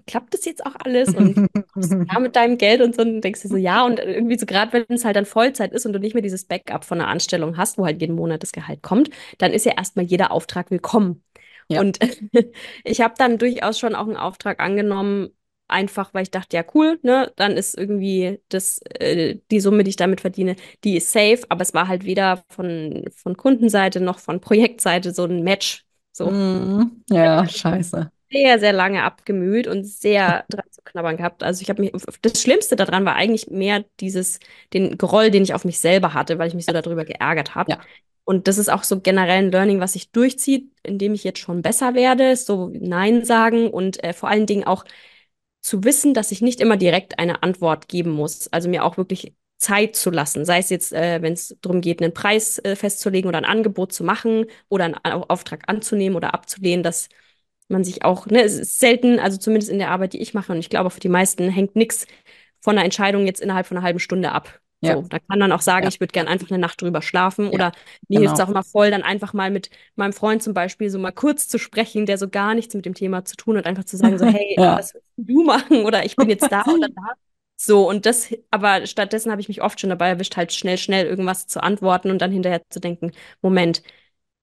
klappt das jetzt auch alles und kommst du mit deinem Geld und so und denkst du so, ja, und irgendwie so gerade wenn es halt dann Vollzeit ist und du nicht mehr dieses Backup von einer Anstellung hast, wo halt jeden Monat das Gehalt kommt, dann ist ja erstmal jeder Auftrag willkommen. Ja. Und ich habe dann durchaus schon auch einen Auftrag angenommen, einfach weil ich dachte, ja, cool, ne, dann ist irgendwie das, äh, die Summe, die ich damit verdiene, die ist safe, aber es war halt weder von, von Kundenseite noch von Projektseite so ein Match. So Mm, ja, scheiße. Sehr, sehr lange abgemüht und sehr dran zu knabbern gehabt. Also ich habe mich, das Schlimmste daran war eigentlich mehr dieses, den Groll, den ich auf mich selber hatte, weil ich mich so darüber geärgert habe. Ja. Und das ist auch so generell ein Learning, was sich durchzieht, indem ich jetzt schon besser werde, so Nein sagen und äh, vor allen Dingen auch zu wissen, dass ich nicht immer direkt eine Antwort geben muss. Also mir auch wirklich Zeit zu lassen. Sei es jetzt, äh, wenn es darum geht, einen Preis äh, festzulegen oder ein Angebot zu machen oder einen Au- Auftrag anzunehmen oder abzulehnen, dass man sich auch, ne, es ist selten, also zumindest in der Arbeit, die ich mache, und ich glaube, für die meisten hängt nichts von einer Entscheidung jetzt innerhalb von einer halben Stunde ab. Ja. So, da kann dann auch sagen, Ja. ich würde gern einfach eine Nacht drüber schlafen. Ja, Oder mir hilft es genau. auch immer voll, dann einfach mal mit meinem Freund zum Beispiel so mal kurz zu sprechen, der so gar nichts mit dem Thema zu tun hat, einfach zu sagen, so, hey, was willst du machen? Oder ich bin jetzt da oder da. So, und das, aber stattdessen habe ich mich oft schon dabei erwischt, halt schnell, schnell irgendwas zu antworten und dann hinterher zu denken, Moment,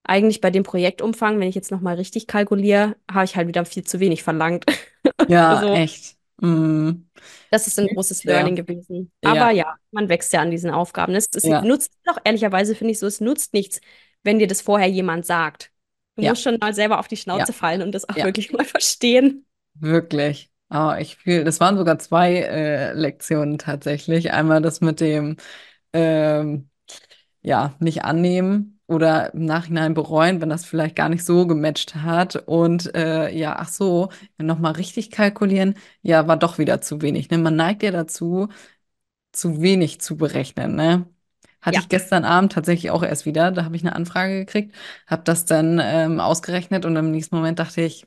eigentlich bei dem Projektumfang, wenn ich jetzt nochmal richtig kalkuliere, habe ich halt wieder viel zu wenig verlangt. Ja, Also, echt. Mm, das ist ein großes. Learning gewesen. Aber Ja, ja, man wächst ja an diesen Aufgaben. Es, es ja, nutzt doch ehrlicherweise, finde ich so, es nutzt nichts, wenn dir das vorher jemand sagt. Du ja, musst schon mal selber auf die ja, Schnauze fallen und das auch ja, wirklich mal verstehen. wirklich. Oh, ich fühle, das waren sogar zwei äh, Lektionen tatsächlich. Einmal das mit dem, ähm, ja, nicht annehmen oder im Nachhinein bereuen, wenn das vielleicht gar nicht so gematcht hat. Und äh, ja, ach so, nochmal richtig kalkulieren, ja, war doch wieder zu wenig. Ne? Man neigt ja dazu, zu wenig zu berechnen, ne? Hatte Ja. ich gestern Abend tatsächlich auch erst wieder. Da habe ich eine Anfrage gekriegt, habe das dann ähm, ausgerechnet und im nächsten Moment dachte ich,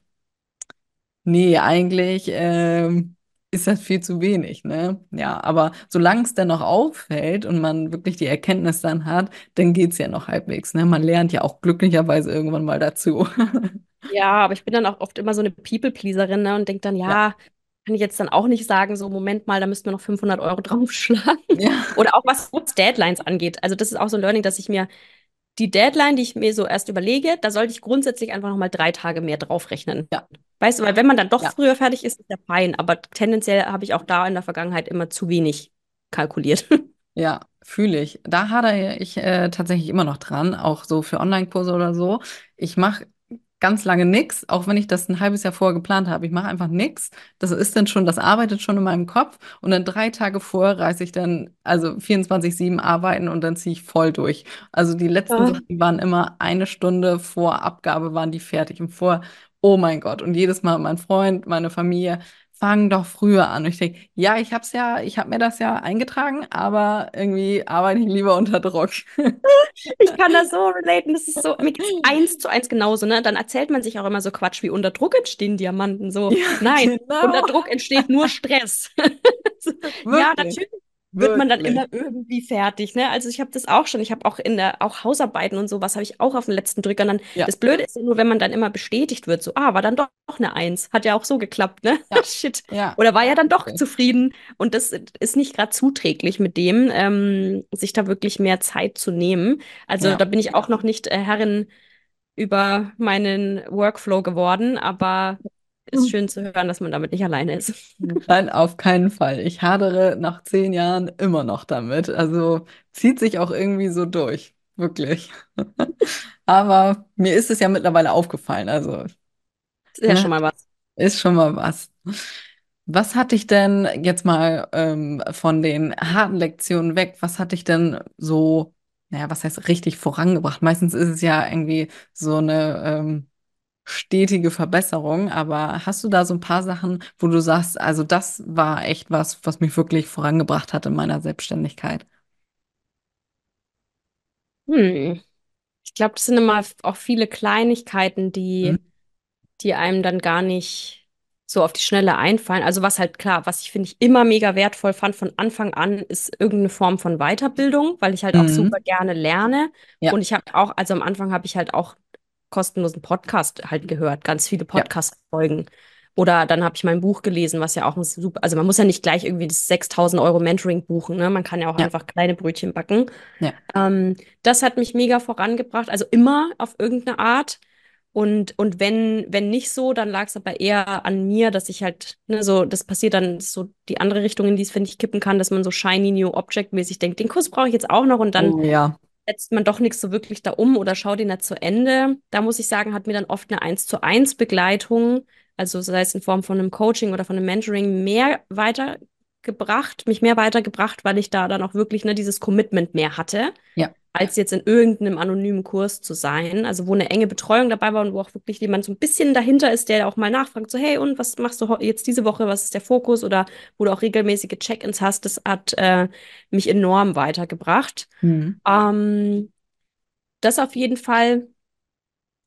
nee, eigentlich ähm, ist das viel zu wenig, ne? Ja, aber solange es dann noch auffällt und man wirklich die Erkenntnis dann hat, dann geht's ja noch halbwegs, ne? Man lernt ja auch glücklicherweise irgendwann mal dazu. Ja, aber ich bin dann auch oft immer so eine People-Pleaserin, ne, und denke dann, Ja, ja, kann ich jetzt dann auch nicht sagen, so, Moment mal, da müssten wir noch 500 Euro draufschlagen. ja, Oder auch was Deadlines angeht. Also das ist auch so ein Learning, dass ich mir die Deadline, die ich mir so erst überlege, da sollte ich grundsätzlich einfach noch mal drei Tage mehr draufrechnen. ja, Weißt du, weil wenn man dann doch ja. früher fertig ist, ist ja fein. Aber tendenziell habe ich auch da in der Vergangenheit immer zu wenig kalkuliert. Ja, fühle ich. Da hadere ich äh, tatsächlich immer noch dran, auch so für Online-Kurse oder so. Ich mache ganz lange nichts, auch wenn ich das ein halbes Jahr vorher geplant habe. Ich mache einfach nichts. Das ist dann schon, das arbeitet schon in meinem Kopf und dann drei Tage vorher reiße ich dann, also 24/7 arbeiten und dann ziehe ich voll durch. Also die letzten Ja. Sachen, die waren immer eine Stunde vor Abgabe, waren die fertig und vor, oh mein Gott. Und jedes Mal mein Freund, meine Familie. Fang doch früher an. Und ich denke, ja, ich hab's ja, ich habe mir das ja eingetragen, aber irgendwie arbeite ich lieber unter Druck. Ich kann das so relaten. Das ist so, eins zu eins genauso, ne? Dann erzählt man sich auch immer so Quatsch wie unter Druck entstehen Diamanten. So, Ja, nein, unter genau. Druck entsteht nur Stress. Ja, natürlich wird man dann immer irgendwie fertig, ne? Also ich habe das auch schon. Ich habe auch in der, auch Hausarbeiten und sowas habe ich auch auf den letzten Drücker. Und dann, Ja, das Blöde ist ja nur, wenn man dann immer bestätigt wird, so, ah, war dann doch eine Eins. Hat ja auch so geklappt, ne? ja, Shit. ja. Oder war ja dann doch Okay. zufrieden. Und das ist nicht gerade zuträglich mit dem, ähm, sich da wirklich mehr Zeit zu nehmen. Also da bin ich auch noch nicht äh, Herrin über meinen Workflow geworden, aber ist schön zu hören, dass man damit nicht alleine ist. Nein, auf keinen Fall. Ich hadere nach zehn Jahren immer noch damit. Also zieht sich auch irgendwie so durch. Wirklich. Aber mir ist es ja mittlerweile aufgefallen. Also, Ist ja ne, schon mal was. ist schon mal was. Was hat dich denn jetzt mal ähm, von den harten Lektionen weg? Was hat dich denn so, naja, was heißt richtig vorangebracht? Meistens ist es ja irgendwie so eine ähm, stetige Verbesserung, aber hast du da so ein paar Sachen, wo du sagst, also das war echt was, was mich wirklich vorangebracht hat in meiner Selbstständigkeit? Hm. Ich glaube, das sind immer auch viele Kleinigkeiten, die, Mhm. die einem dann gar nicht so auf die Schnelle einfallen. Also was halt klar, was ich finde ich immer mega wertvoll fand von Anfang an, ist irgendeine Form von Weiterbildung, weil ich halt auch super Mhm. gerne lerne. Ja, Und ich habe auch, also am Anfang habe ich halt auch kostenlosen Podcast halt gehört, ganz viele ja, Podcast-Folgen. Oder dann habe ich mein Buch gelesen, was ja auch ein super, also man muss ja nicht gleich irgendwie das 6000 Euro Mentoring buchen, ne? Man kann ja auch ja, einfach kleine Brötchen backen. ja, Ähm, das hat mich mega vorangebracht, also immer auf irgendeine Art. Und, und wenn, wenn nicht so, dann lag es aber eher an mir, dass ich halt, ne, so, das passiert dann so die andere Richtung, in die es, finde ich, kippen kann, dass man so shiny new object mäßig denkt, den Kurs brauche ich jetzt auch noch und dann oh ja, setzt man doch nichts so wirklich da um oder schaut ihn nicht zu Ende. Da muss ich sagen, hat mir dann oft eine eins zu eins Begleitung, also sei es in Form von einem Coaching oder von einem Mentoring, mehr weitergebracht, mich mehr weitergebracht, weil ich da dann auch wirklich ne, dieses Commitment mehr hatte, ja, als jetzt in irgendeinem anonymen Kurs zu sein. Also wo eine enge Betreuung dabei war und wo auch wirklich jemand so ein bisschen dahinter ist, der auch mal nachfragt, so hey, und was machst du jetzt diese Woche, was ist der Fokus? Oder wo du auch regelmäßige Check-ins hast, das hat äh, mich enorm weitergebracht. mhm. Ähm, das auf jeden Fall.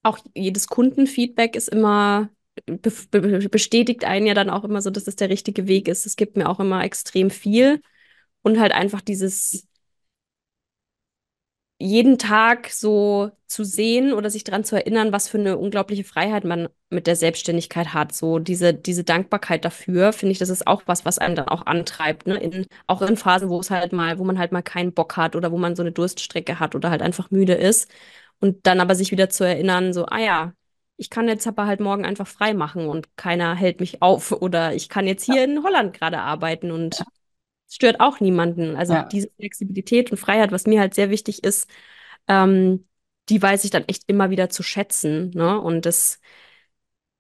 Auch jedes Kundenfeedback ist immer, be be bestätigt einen ja dann auch immer so, dass es der richtige Weg ist. Es gibt mir auch immer extrem viel. Und halt einfach dieses jeden Tag so zu sehen oder sich daran zu erinnern, was für eine unglaubliche Freiheit man mit der Selbstständigkeit hat. So diese, diese Dankbarkeit dafür, finde ich, das ist auch was, was einen dann auch antreibt, ne? In, auch in Phasen, wo es halt mal, wo man halt mal keinen Bock hat oder wo man so eine Durststrecke hat oder halt einfach müde ist. Und dann aber sich wieder zu erinnern, so, ah ja, ich kann jetzt aber halt morgen einfach frei machen und keiner hält mich auf oder ich kann jetzt Ja, hier in Holland gerade arbeiten und es stört auch niemanden. Also ja. diese Flexibilität und Freiheit, was mir halt sehr wichtig ist, ähm, die weiß ich dann echt immer wieder zu schätzen, ne? Und das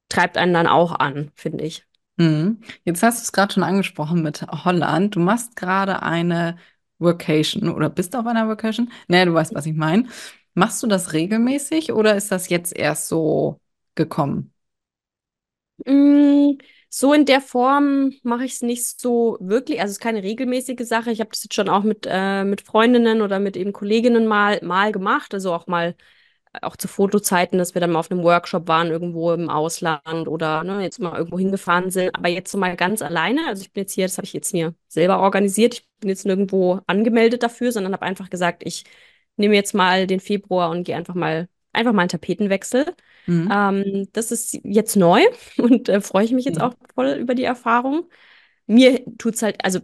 treibt einen dann auch an, finde ich. Mhm. Jetzt hast du es gerade schon angesprochen mit Holland. Du machst gerade eine Workation oder bist auf einer Workation? Nee, du weißt, was ich meine. Machst du das regelmäßig oder ist das jetzt erst so gekommen? Mm, So in der Form mache ich es nicht so wirklich. Also es ist keine regelmäßige Sache. Ich habe das jetzt schon auch mit, äh, mit Freundinnen oder mit eben Kolleginnen mal, mal gemacht. Also auch mal auch zu Fotozeiten, dass wir dann mal auf einem Workshop waren, irgendwo im Ausland oder ne, jetzt mal irgendwo hingefahren sind. Aber jetzt so mal ganz alleine. Also ich bin jetzt hier, das habe ich jetzt mir selber organisiert. Ich bin jetzt nirgendwo angemeldet dafür, sondern habe einfach gesagt, ich nehme jetzt mal den Februar und gehe einfach mal, einfach mal einen Tapetenwechsel. Mhm. Ähm, das ist jetzt neu und äh, freue ich mich jetzt auch voll über die Erfahrung. Mir tut's halt, also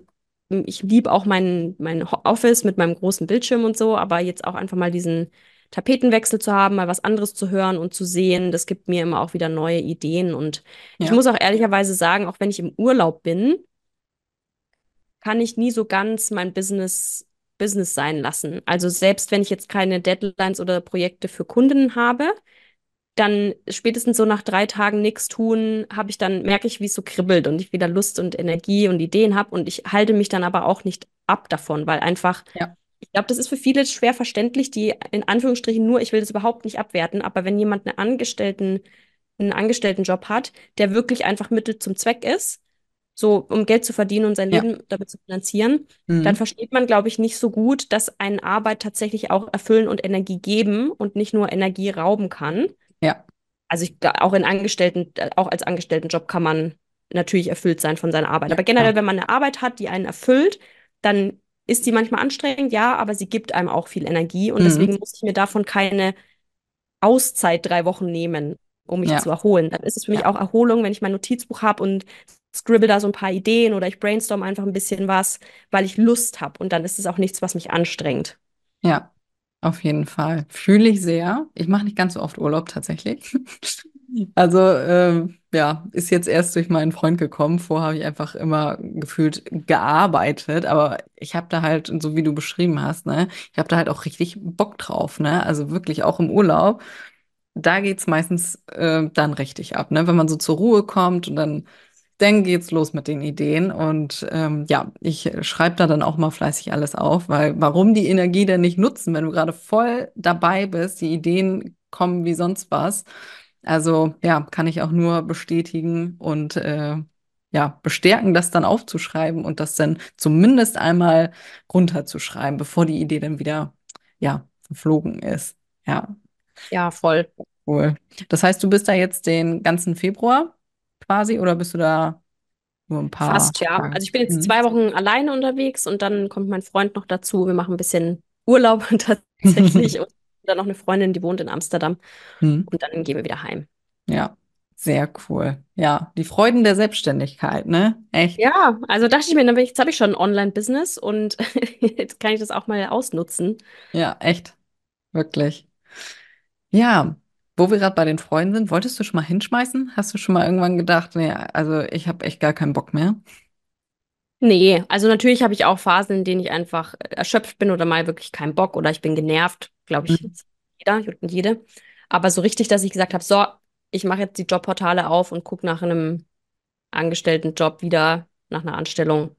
ich liebe auch mein, mein Office mit meinem großen Bildschirm und so, aber jetzt auch einfach mal diesen Tapetenwechsel zu haben, mal was anderes zu hören und zu sehen, das gibt mir immer auch wieder neue Ideen. Und ich Ja, muss auch ehrlicherweise sagen, auch wenn ich im Urlaub bin, kann ich nie so ganz mein Business Business sein lassen. Also selbst wenn ich jetzt keine Deadlines oder Projekte für Kunden habe, dann spätestens so nach drei Tagen nichts tun, habe ich dann, merke ich, wie es so kribbelt und ich wieder Lust und Energie und Ideen habe und ich halte mich dann aber auch nicht ab davon, weil einfach, ja, ich glaube, das ist für viele schwer verständlich, die in Anführungsstrichen nur, ich will das überhaupt nicht abwerten, aber wenn jemand einen Angestellten, einen Angestelltenjob hat, der wirklich einfach Mittel zum Zweck ist, so um Geld zu verdienen und sein ja. Leben damit zu finanzieren, dann Mhm. versteht man, glaube ich, nicht so gut, dass eine Arbeit tatsächlich auch erfüllen und Energie geben und nicht nur Energie rauben kann. Ja, Also ich, auch in Angestellten, auch als Angestelltenjob kann man natürlich erfüllt sein von seiner Arbeit. ja, Aber generell, wenn man eine Arbeit hat, die einen erfüllt, dann ist die manchmal anstrengend, ja, aber sie gibt einem auch viel Energie und Mhm. deswegen muss ich mir davon keine Auszeit drei Wochen nehmen, um mich Ja, zu erholen. Dann ist es für mich ja, auch Erholung, wenn ich mein Notizbuch habe und scribble da so ein paar Ideen oder ich brainstorm einfach ein bisschen was, weil ich Lust habe und dann ist es auch nichts, was mich anstrengt. ja, auf jeden Fall. Fühle ich sehr. Ich mache nicht ganz so oft Urlaub tatsächlich. Also, ähm, ja, ist jetzt erst durch meinen Freund gekommen. Vorher habe ich einfach immer gefühlt gearbeitet, aber ich habe da halt, so wie du beschrieben hast, ne, ich habe da halt auch richtig Bock drauf, ne? Also wirklich auch im Urlaub. Da geht's meistens äh, dann richtig ab, ne? Wenn man so zur Ruhe kommt und dann, dann geht's los mit den Ideen. Und ähm, ja, ich schreibe da dann auch mal fleißig alles auf, weil warum die Energie denn nicht nutzen, wenn du gerade voll dabei bist, die Ideen kommen wie sonst was. Also ja, kann ich auch nur bestätigen und äh, ja, bestärken, das dann aufzuschreiben und das dann zumindest einmal runterzuschreiben, bevor die Idee dann wieder ja verflogen ist. Ja. Ja, voll. Cool. Das heißt, du bist da jetzt den ganzen Februar quasi oder bist du da nur ein paar Fast, ja. Tage? Also ich bin jetzt Mhm. zwei Wochen alleine unterwegs und dann kommt mein Freund noch dazu. Wir machen ein bisschen Urlaub tatsächlich und dann noch eine Freundin, die wohnt in Amsterdam Mhm. und dann gehen wir wieder heim. Ja, sehr cool. Ja, die Freuden der Selbstständigkeit, ne? Echt. Ja, also dachte ich mir, jetzt habe ich schon ein Online-Business und jetzt kann ich das auch mal ausnutzen. Ja, echt. Wirklich. Ja, wo wir gerade bei den Freunden sind, wolltest du schon mal hinschmeißen? Hast du schon mal irgendwann gedacht, nee, also ich habe echt gar keinen Bock mehr? Nee, also natürlich habe ich auch Phasen, in denen ich einfach erschöpft bin oder mal wirklich keinen Bock oder ich bin genervt, glaube ich, Mhm. jeder und jede. Aber so richtig, dass ich gesagt habe, so, ich mache jetzt die Jobportale auf und gucke nach einem Angestelltenjob wieder, nach einer Anstellung.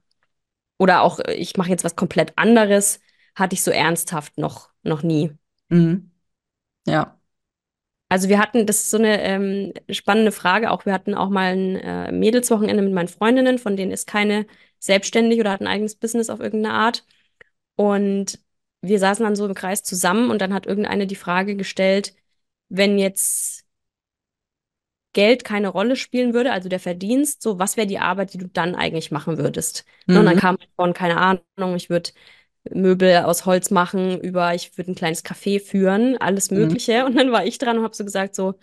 Oder auch, ich mache jetzt was komplett anderes, hatte ich so ernsthaft noch, noch nie. Mhm. Ja. Also wir hatten, das ist so eine ähm, spannende Frage, auch wir hatten auch mal ein äh, Mädelswochenende mit meinen Freundinnen, von denen ist keine selbstständig oder hat ein eigenes Business auf irgendeine Art. Und wir saßen dann so im Kreis zusammen und dann hat irgendeine die Frage gestellt, wenn jetzt Geld keine Rolle spielen würde, also der Verdienst, so was wäre die Arbeit, die du dann eigentlich machen würdest? Ne, und dann Mhm. kam von, keine Ahnung, ich würde Möbel aus Holz machen, über ich würde ein kleines Café führen, alles Mhm. Mögliche. Und dann war ich dran und habe so gesagt, so,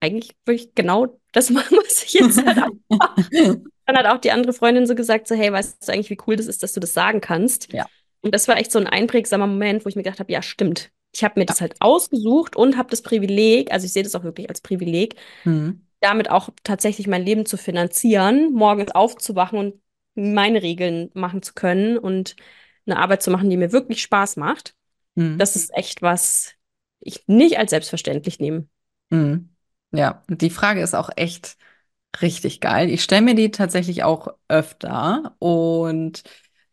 eigentlich würde ich genau das machen, was ich jetzt halt. Dann hat auch die andere Freundin so gesagt, so, hey, weißt du eigentlich, wie cool das ist, dass du das sagen kannst? Ja. Und das war echt so ein einprägsamer Moment, wo ich mir gedacht habe, ja, stimmt. Ich habe mir Ja. das halt ausgesucht und habe das Privileg, also ich sehe das auch wirklich als Privileg, Mhm. damit auch tatsächlich mein Leben zu finanzieren, morgens aufzuwachen und meine Regeln machen zu können und eine Arbeit zu machen, die mir wirklich Spaß macht. Mhm. Das ist echt was ich nicht als selbstverständlich nehme. Mhm. Ja, die Frage ist auch echt richtig geil. Ich stelle mir die tatsächlich auch öfter und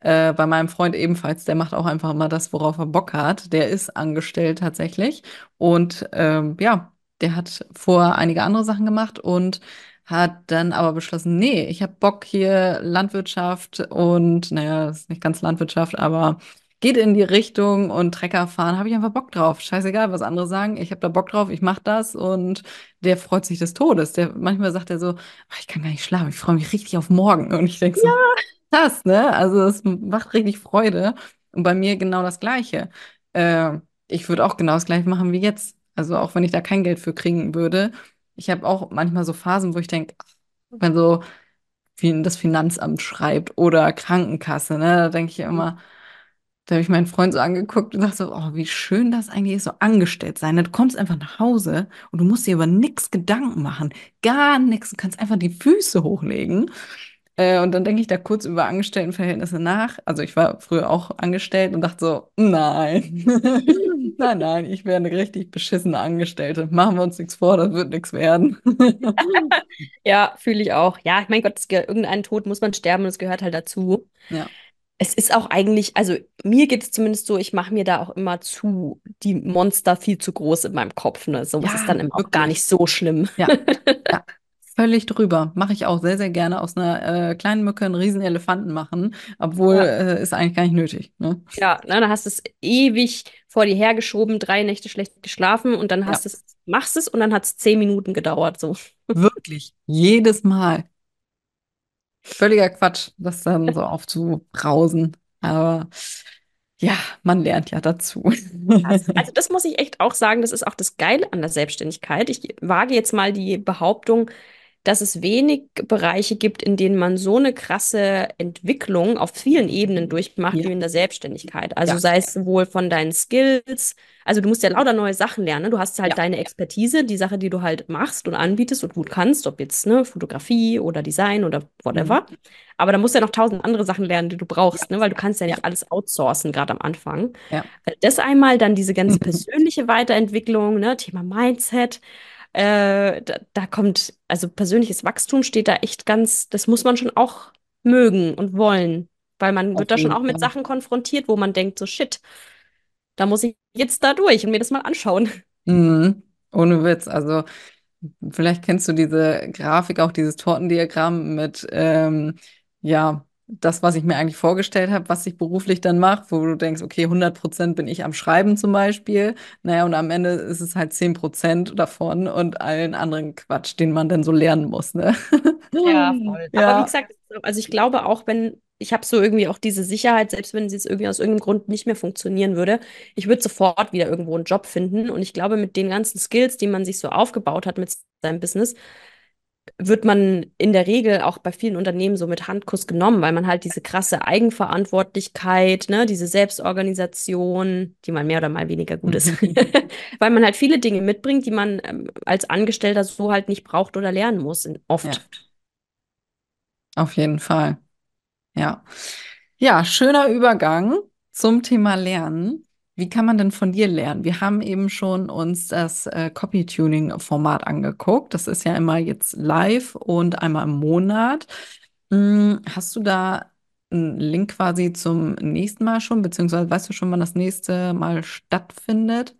Äh, bei meinem Freund ebenfalls, der macht auch einfach immer das, worauf er Bock hat. Der ist angestellt tatsächlich. Und ähm, ja, der hat vorher einige andere Sachen gemacht und hat dann aber beschlossen, nee, ich habe Bock hier Landwirtschaft und, naja, das ist nicht ganz Landwirtschaft, aber geht in die Richtung und Trecker fahren, habe ich einfach Bock drauf. Scheißegal, was andere sagen, ich habe da Bock drauf, ich mache das und der freut sich des Todes. Der, manchmal sagt er so, "Ach, ich kann gar nicht schlafen, ich freue mich richtig auf morgen. Und ich denke so, krass, ne? Also es macht richtig Freude. Und bei mir genau das Gleiche. Äh, ich würde auch genau das Gleiche machen wie jetzt. Also auch wenn ich da kein Geld für kriegen würde. Ich habe auch manchmal so Phasen, wo ich denke, wenn so wie das Finanzamt schreibt oder Krankenkasse, ne, da denke ich immer, da habe ich meinen Freund so angeguckt und dachte so, oh, wie schön das eigentlich ist, so angestellt sein. Du kommst einfach nach Hause und du musst dir über nichts Gedanken machen. Gar nichts. Du kannst einfach die Füße hochlegen. Äh, und dann denke ich da kurz über Angestelltenverhältnisse nach. Also ich war früher auch angestellt und dachte so, nein, nein, nein, ich wäre eine richtig beschissene Angestellte. Machen wir uns nichts vor, das wird nichts werden. Ja, fühle ich auch. Ja, mein Gott, irgendeinen Tod muss man sterben und es gehört halt dazu. Ja, Es ist auch eigentlich, also mir geht es zumindest so, ich mache mir da auch immer zu, die Monster viel zu groß in meinem Kopf. Ne? Ist ja, dann immer auch gar wirklich. nicht so schlimm. Ja, ja. Völlig drüber. Mache ich auch sehr, sehr gerne aus einer äh, kleinen Mücke einen riesen Elefanten machen, obwohl Ja. äh, ist eigentlich gar nicht nötig. Ne? Ja, ne, dann hast du es ewig vor dir hergeschoben, drei Nächte schlecht geschlafen und dann Ja, hast du es, machst es und dann hat es zehn Minuten gedauert. So. wirklich. Jedes Mal. Völliger Quatsch, das dann so aufzubrausen. Aber ja, man lernt ja dazu. Also das muss ich echt auch sagen, das ist auch das Geile an der Selbstständigkeit. Ich wage jetzt mal die Behauptung, dass es wenig Bereiche gibt, in denen man so eine krasse Entwicklung auf vielen Ebenen durchmacht Ja, wie in der Selbstständigkeit. Also ja, sei es sowohl von deinen Skills, also du musst ja lauter neue Sachen lernen. ne? Du hast halt ja, deine Expertise, die Sache, die du halt machst und anbietest und gut kannst, ob jetzt ne, Fotografie oder Design oder mhm. whatever. Aber da musst du ja noch tausend andere Sachen lernen, die du brauchst, ne? Weil du kannst ja nicht alles outsourcen, gerade am Anfang. Äh, Das einmal, dann diese ganze persönliche Weiterentwicklung, ne, Thema Mindset. Äh, da, da kommt, also persönliches Wachstum steht da echt ganz, das muss man schon auch mögen und wollen, weil man Auf wird da schon auch mit Fall. Sachen konfrontiert, wo man denkt, so shit, da muss ich jetzt da durch und mir das mal anschauen. Mhm. Ohne Witz. Also Vielleicht kennst du diese Grafik, auch dieses Tortendiagramm mit, ähm, ja, das, was ich mir eigentlich vorgestellt habe, was ich beruflich dann mache, wo du denkst, okay, 100% bin ich am Schreiben zum Beispiel. Naja, und am Ende ist es halt 10% davon und allen anderen Quatsch, den man dann so lernen muss, ne? Ja, voll. Aber wie Ja, gesagt, also ich glaube auch, wenn, ich habe so irgendwie auch diese Sicherheit, selbst wenn sie jetzt irgendwie aus irgendeinem Grund nicht mehr funktionieren würde, ich würde sofort wieder irgendwo einen Job finden. Und ich glaube, mit den ganzen Skills, die man sich so aufgebaut hat mit seinem Business, wird man in der Regel auch bei vielen Unternehmen so mit Handkuss genommen, weil man halt diese krasse Eigenverantwortlichkeit, ne, diese Selbstorganisation, die mal mehr oder mal weniger gut ist, weil man halt viele Dinge mitbringt, die man ähm, als Angestellter so halt nicht braucht oder lernen muss, in- ja, oft. auf jeden Fall. Ja. Ja, schöner Übergang zum Thema Lernen. Wie kann man denn von dir lernen? Wir haben eben schon uns das äh, Copy-Tuning-Format angeguckt. Das ist ja immer jetzt live und einmal im Monat. Hm, hast du da einen Link quasi zum nächsten Mal schon, beziehungsweise weißt du schon, wann das nächste Mal stattfindet?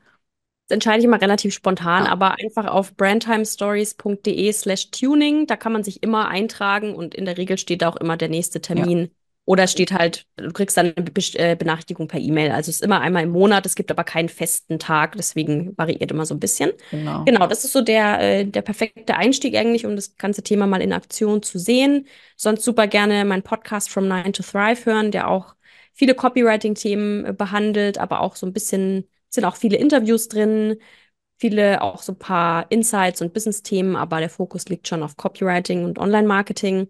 Das entscheide ich immer relativ spontan, Ja, aber einfach auf brandtimestories.de slash tuning, da kann man sich immer eintragen und in der Regel steht auch immer der nächste ja, Termin. Oder es steht halt, du kriegst dann eine Be äh, Benachrichtigung per E-Mail. Also es ist immer einmal im Monat, es gibt aber keinen festen Tag, deswegen variiert immer so ein bisschen. genau. Genau, das ist so der, äh, der perfekte Einstieg eigentlich, um das ganze Thema mal in Aktion zu sehen. Sonst super gerne meinen Podcast From Nine to Thrive hören, der auch viele Copywriting-Themen äh, behandelt, aber auch so ein bisschen, sind auch viele Interviews drin, viele auch so ein paar Insights und Business-Themen, aber der Fokus liegt schon auf Copywriting und Online-Marketing.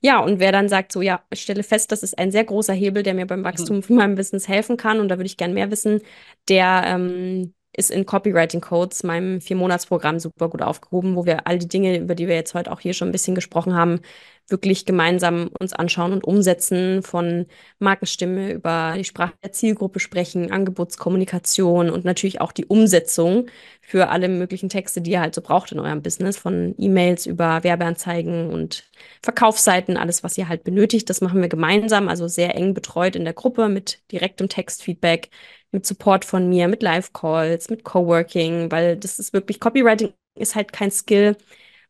Ja, und wer dann sagt, so ja, ich stelle fest, das ist ein sehr großer Hebel, der mir beim Mhm. Wachstum von meinem Business helfen kann und da würde ich gern mehr wissen, der ähm, ist in Copywriting Codes, meinem Vier-Monats-Programm, super gut aufgehoben, wo wir all die Dinge, über die wir jetzt heute auch hier schon ein bisschen gesprochen haben, wirklich gemeinsam uns anschauen und umsetzen, von Markenstimme über die Sprache der Zielgruppe sprechen, Angebotskommunikation und natürlich auch die Umsetzung für alle möglichen Texte, die ihr halt so braucht in eurem Business, von E-Mails über Werbeanzeigen und Verkaufsseiten, alles, was ihr halt benötigt. Das machen wir gemeinsam, also sehr eng betreut in der Gruppe mit direktem Textfeedback, mit Support von mir, mit Live-Calls, mit Coworking, weil das ist wirklich, Copywriting ist halt kein Skill,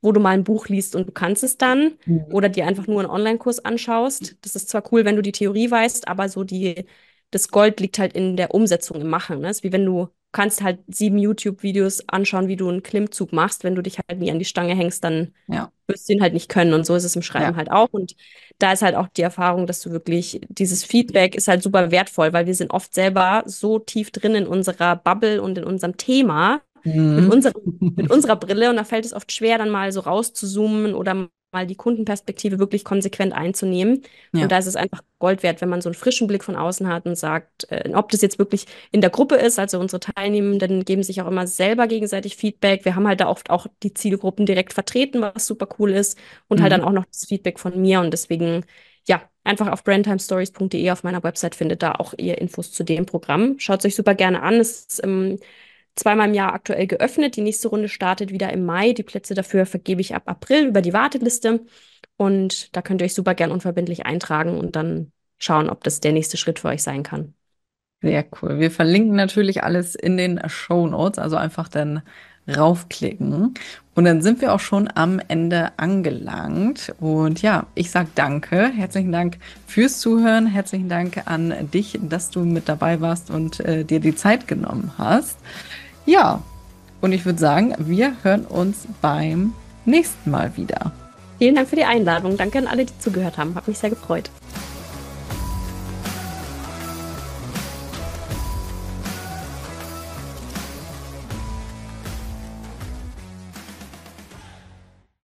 wo du mal ein Buch liest und du kannst es dann mhm. oder dir einfach nur einen Online-Kurs anschaust. Das ist zwar cool, wenn du die Theorie weißt, aber so die, das Gold liegt halt in der Umsetzung, im Machen. Ne? Das ist wie wenn du kannst halt sieben YouTube-Videos anschauen, wie du einen Klimmzug machst. Wenn du dich halt nie an die Stange hängst, dann ja. wirst du ihn halt nicht können. Und so ist es im Schreiben ja. halt auch. Und da ist halt auch die Erfahrung, dass du wirklich, dieses Feedback ist halt super wertvoll, weil wir sind oft selber so tief drin in unserer Bubble und in unserem Thema, mhm. mit, unserem, mit unserer Brille. Und da fällt es oft schwer, dann mal so rauszuzoomen oder mal die Kundenperspektive wirklich konsequent einzunehmen. Ja. Und da ist es einfach Gold wert, wenn man so einen frischen Blick von außen hat und sagt, äh, ob das jetzt wirklich in der Gruppe ist, also unsere Teilnehmenden geben sich auch immer selber gegenseitig Feedback. Wir haben halt da oft auch die Zielgruppen direkt vertreten, was super cool ist. Und halt mhm. halt dann auch noch das Feedback von mir. Und deswegen, ja, einfach auf brandtimestories.de auf meiner Website findet da auch ihr Infos zu dem Programm. Schaut es euch super gerne an. Es ist ähm, zweimal im Jahr aktuell geöffnet. Die nächste Runde startet wieder im Mai. Die Plätze dafür vergebe ich ab April über die Warteliste. Und da könnt ihr euch super gern unverbindlich eintragen und dann schauen, ob das der nächste Schritt für euch sein kann. Sehr cool. Wir verlinken natürlich alles in den Show Notes, also einfach dann raufklicken. Und dann sind wir auch schon am Ende angelangt. Und ja, ich sage danke. Herzlichen Dank fürs Zuhören. Herzlichen Dank an dich, dass du mit dabei warst und äh, dir die Zeit genommen hast. Ja, und ich würde sagen, wir hören uns beim nächsten Mal wieder. Vielen Dank für die Einladung. Danke an alle, die zugehört haben. Hat mich sehr gefreut.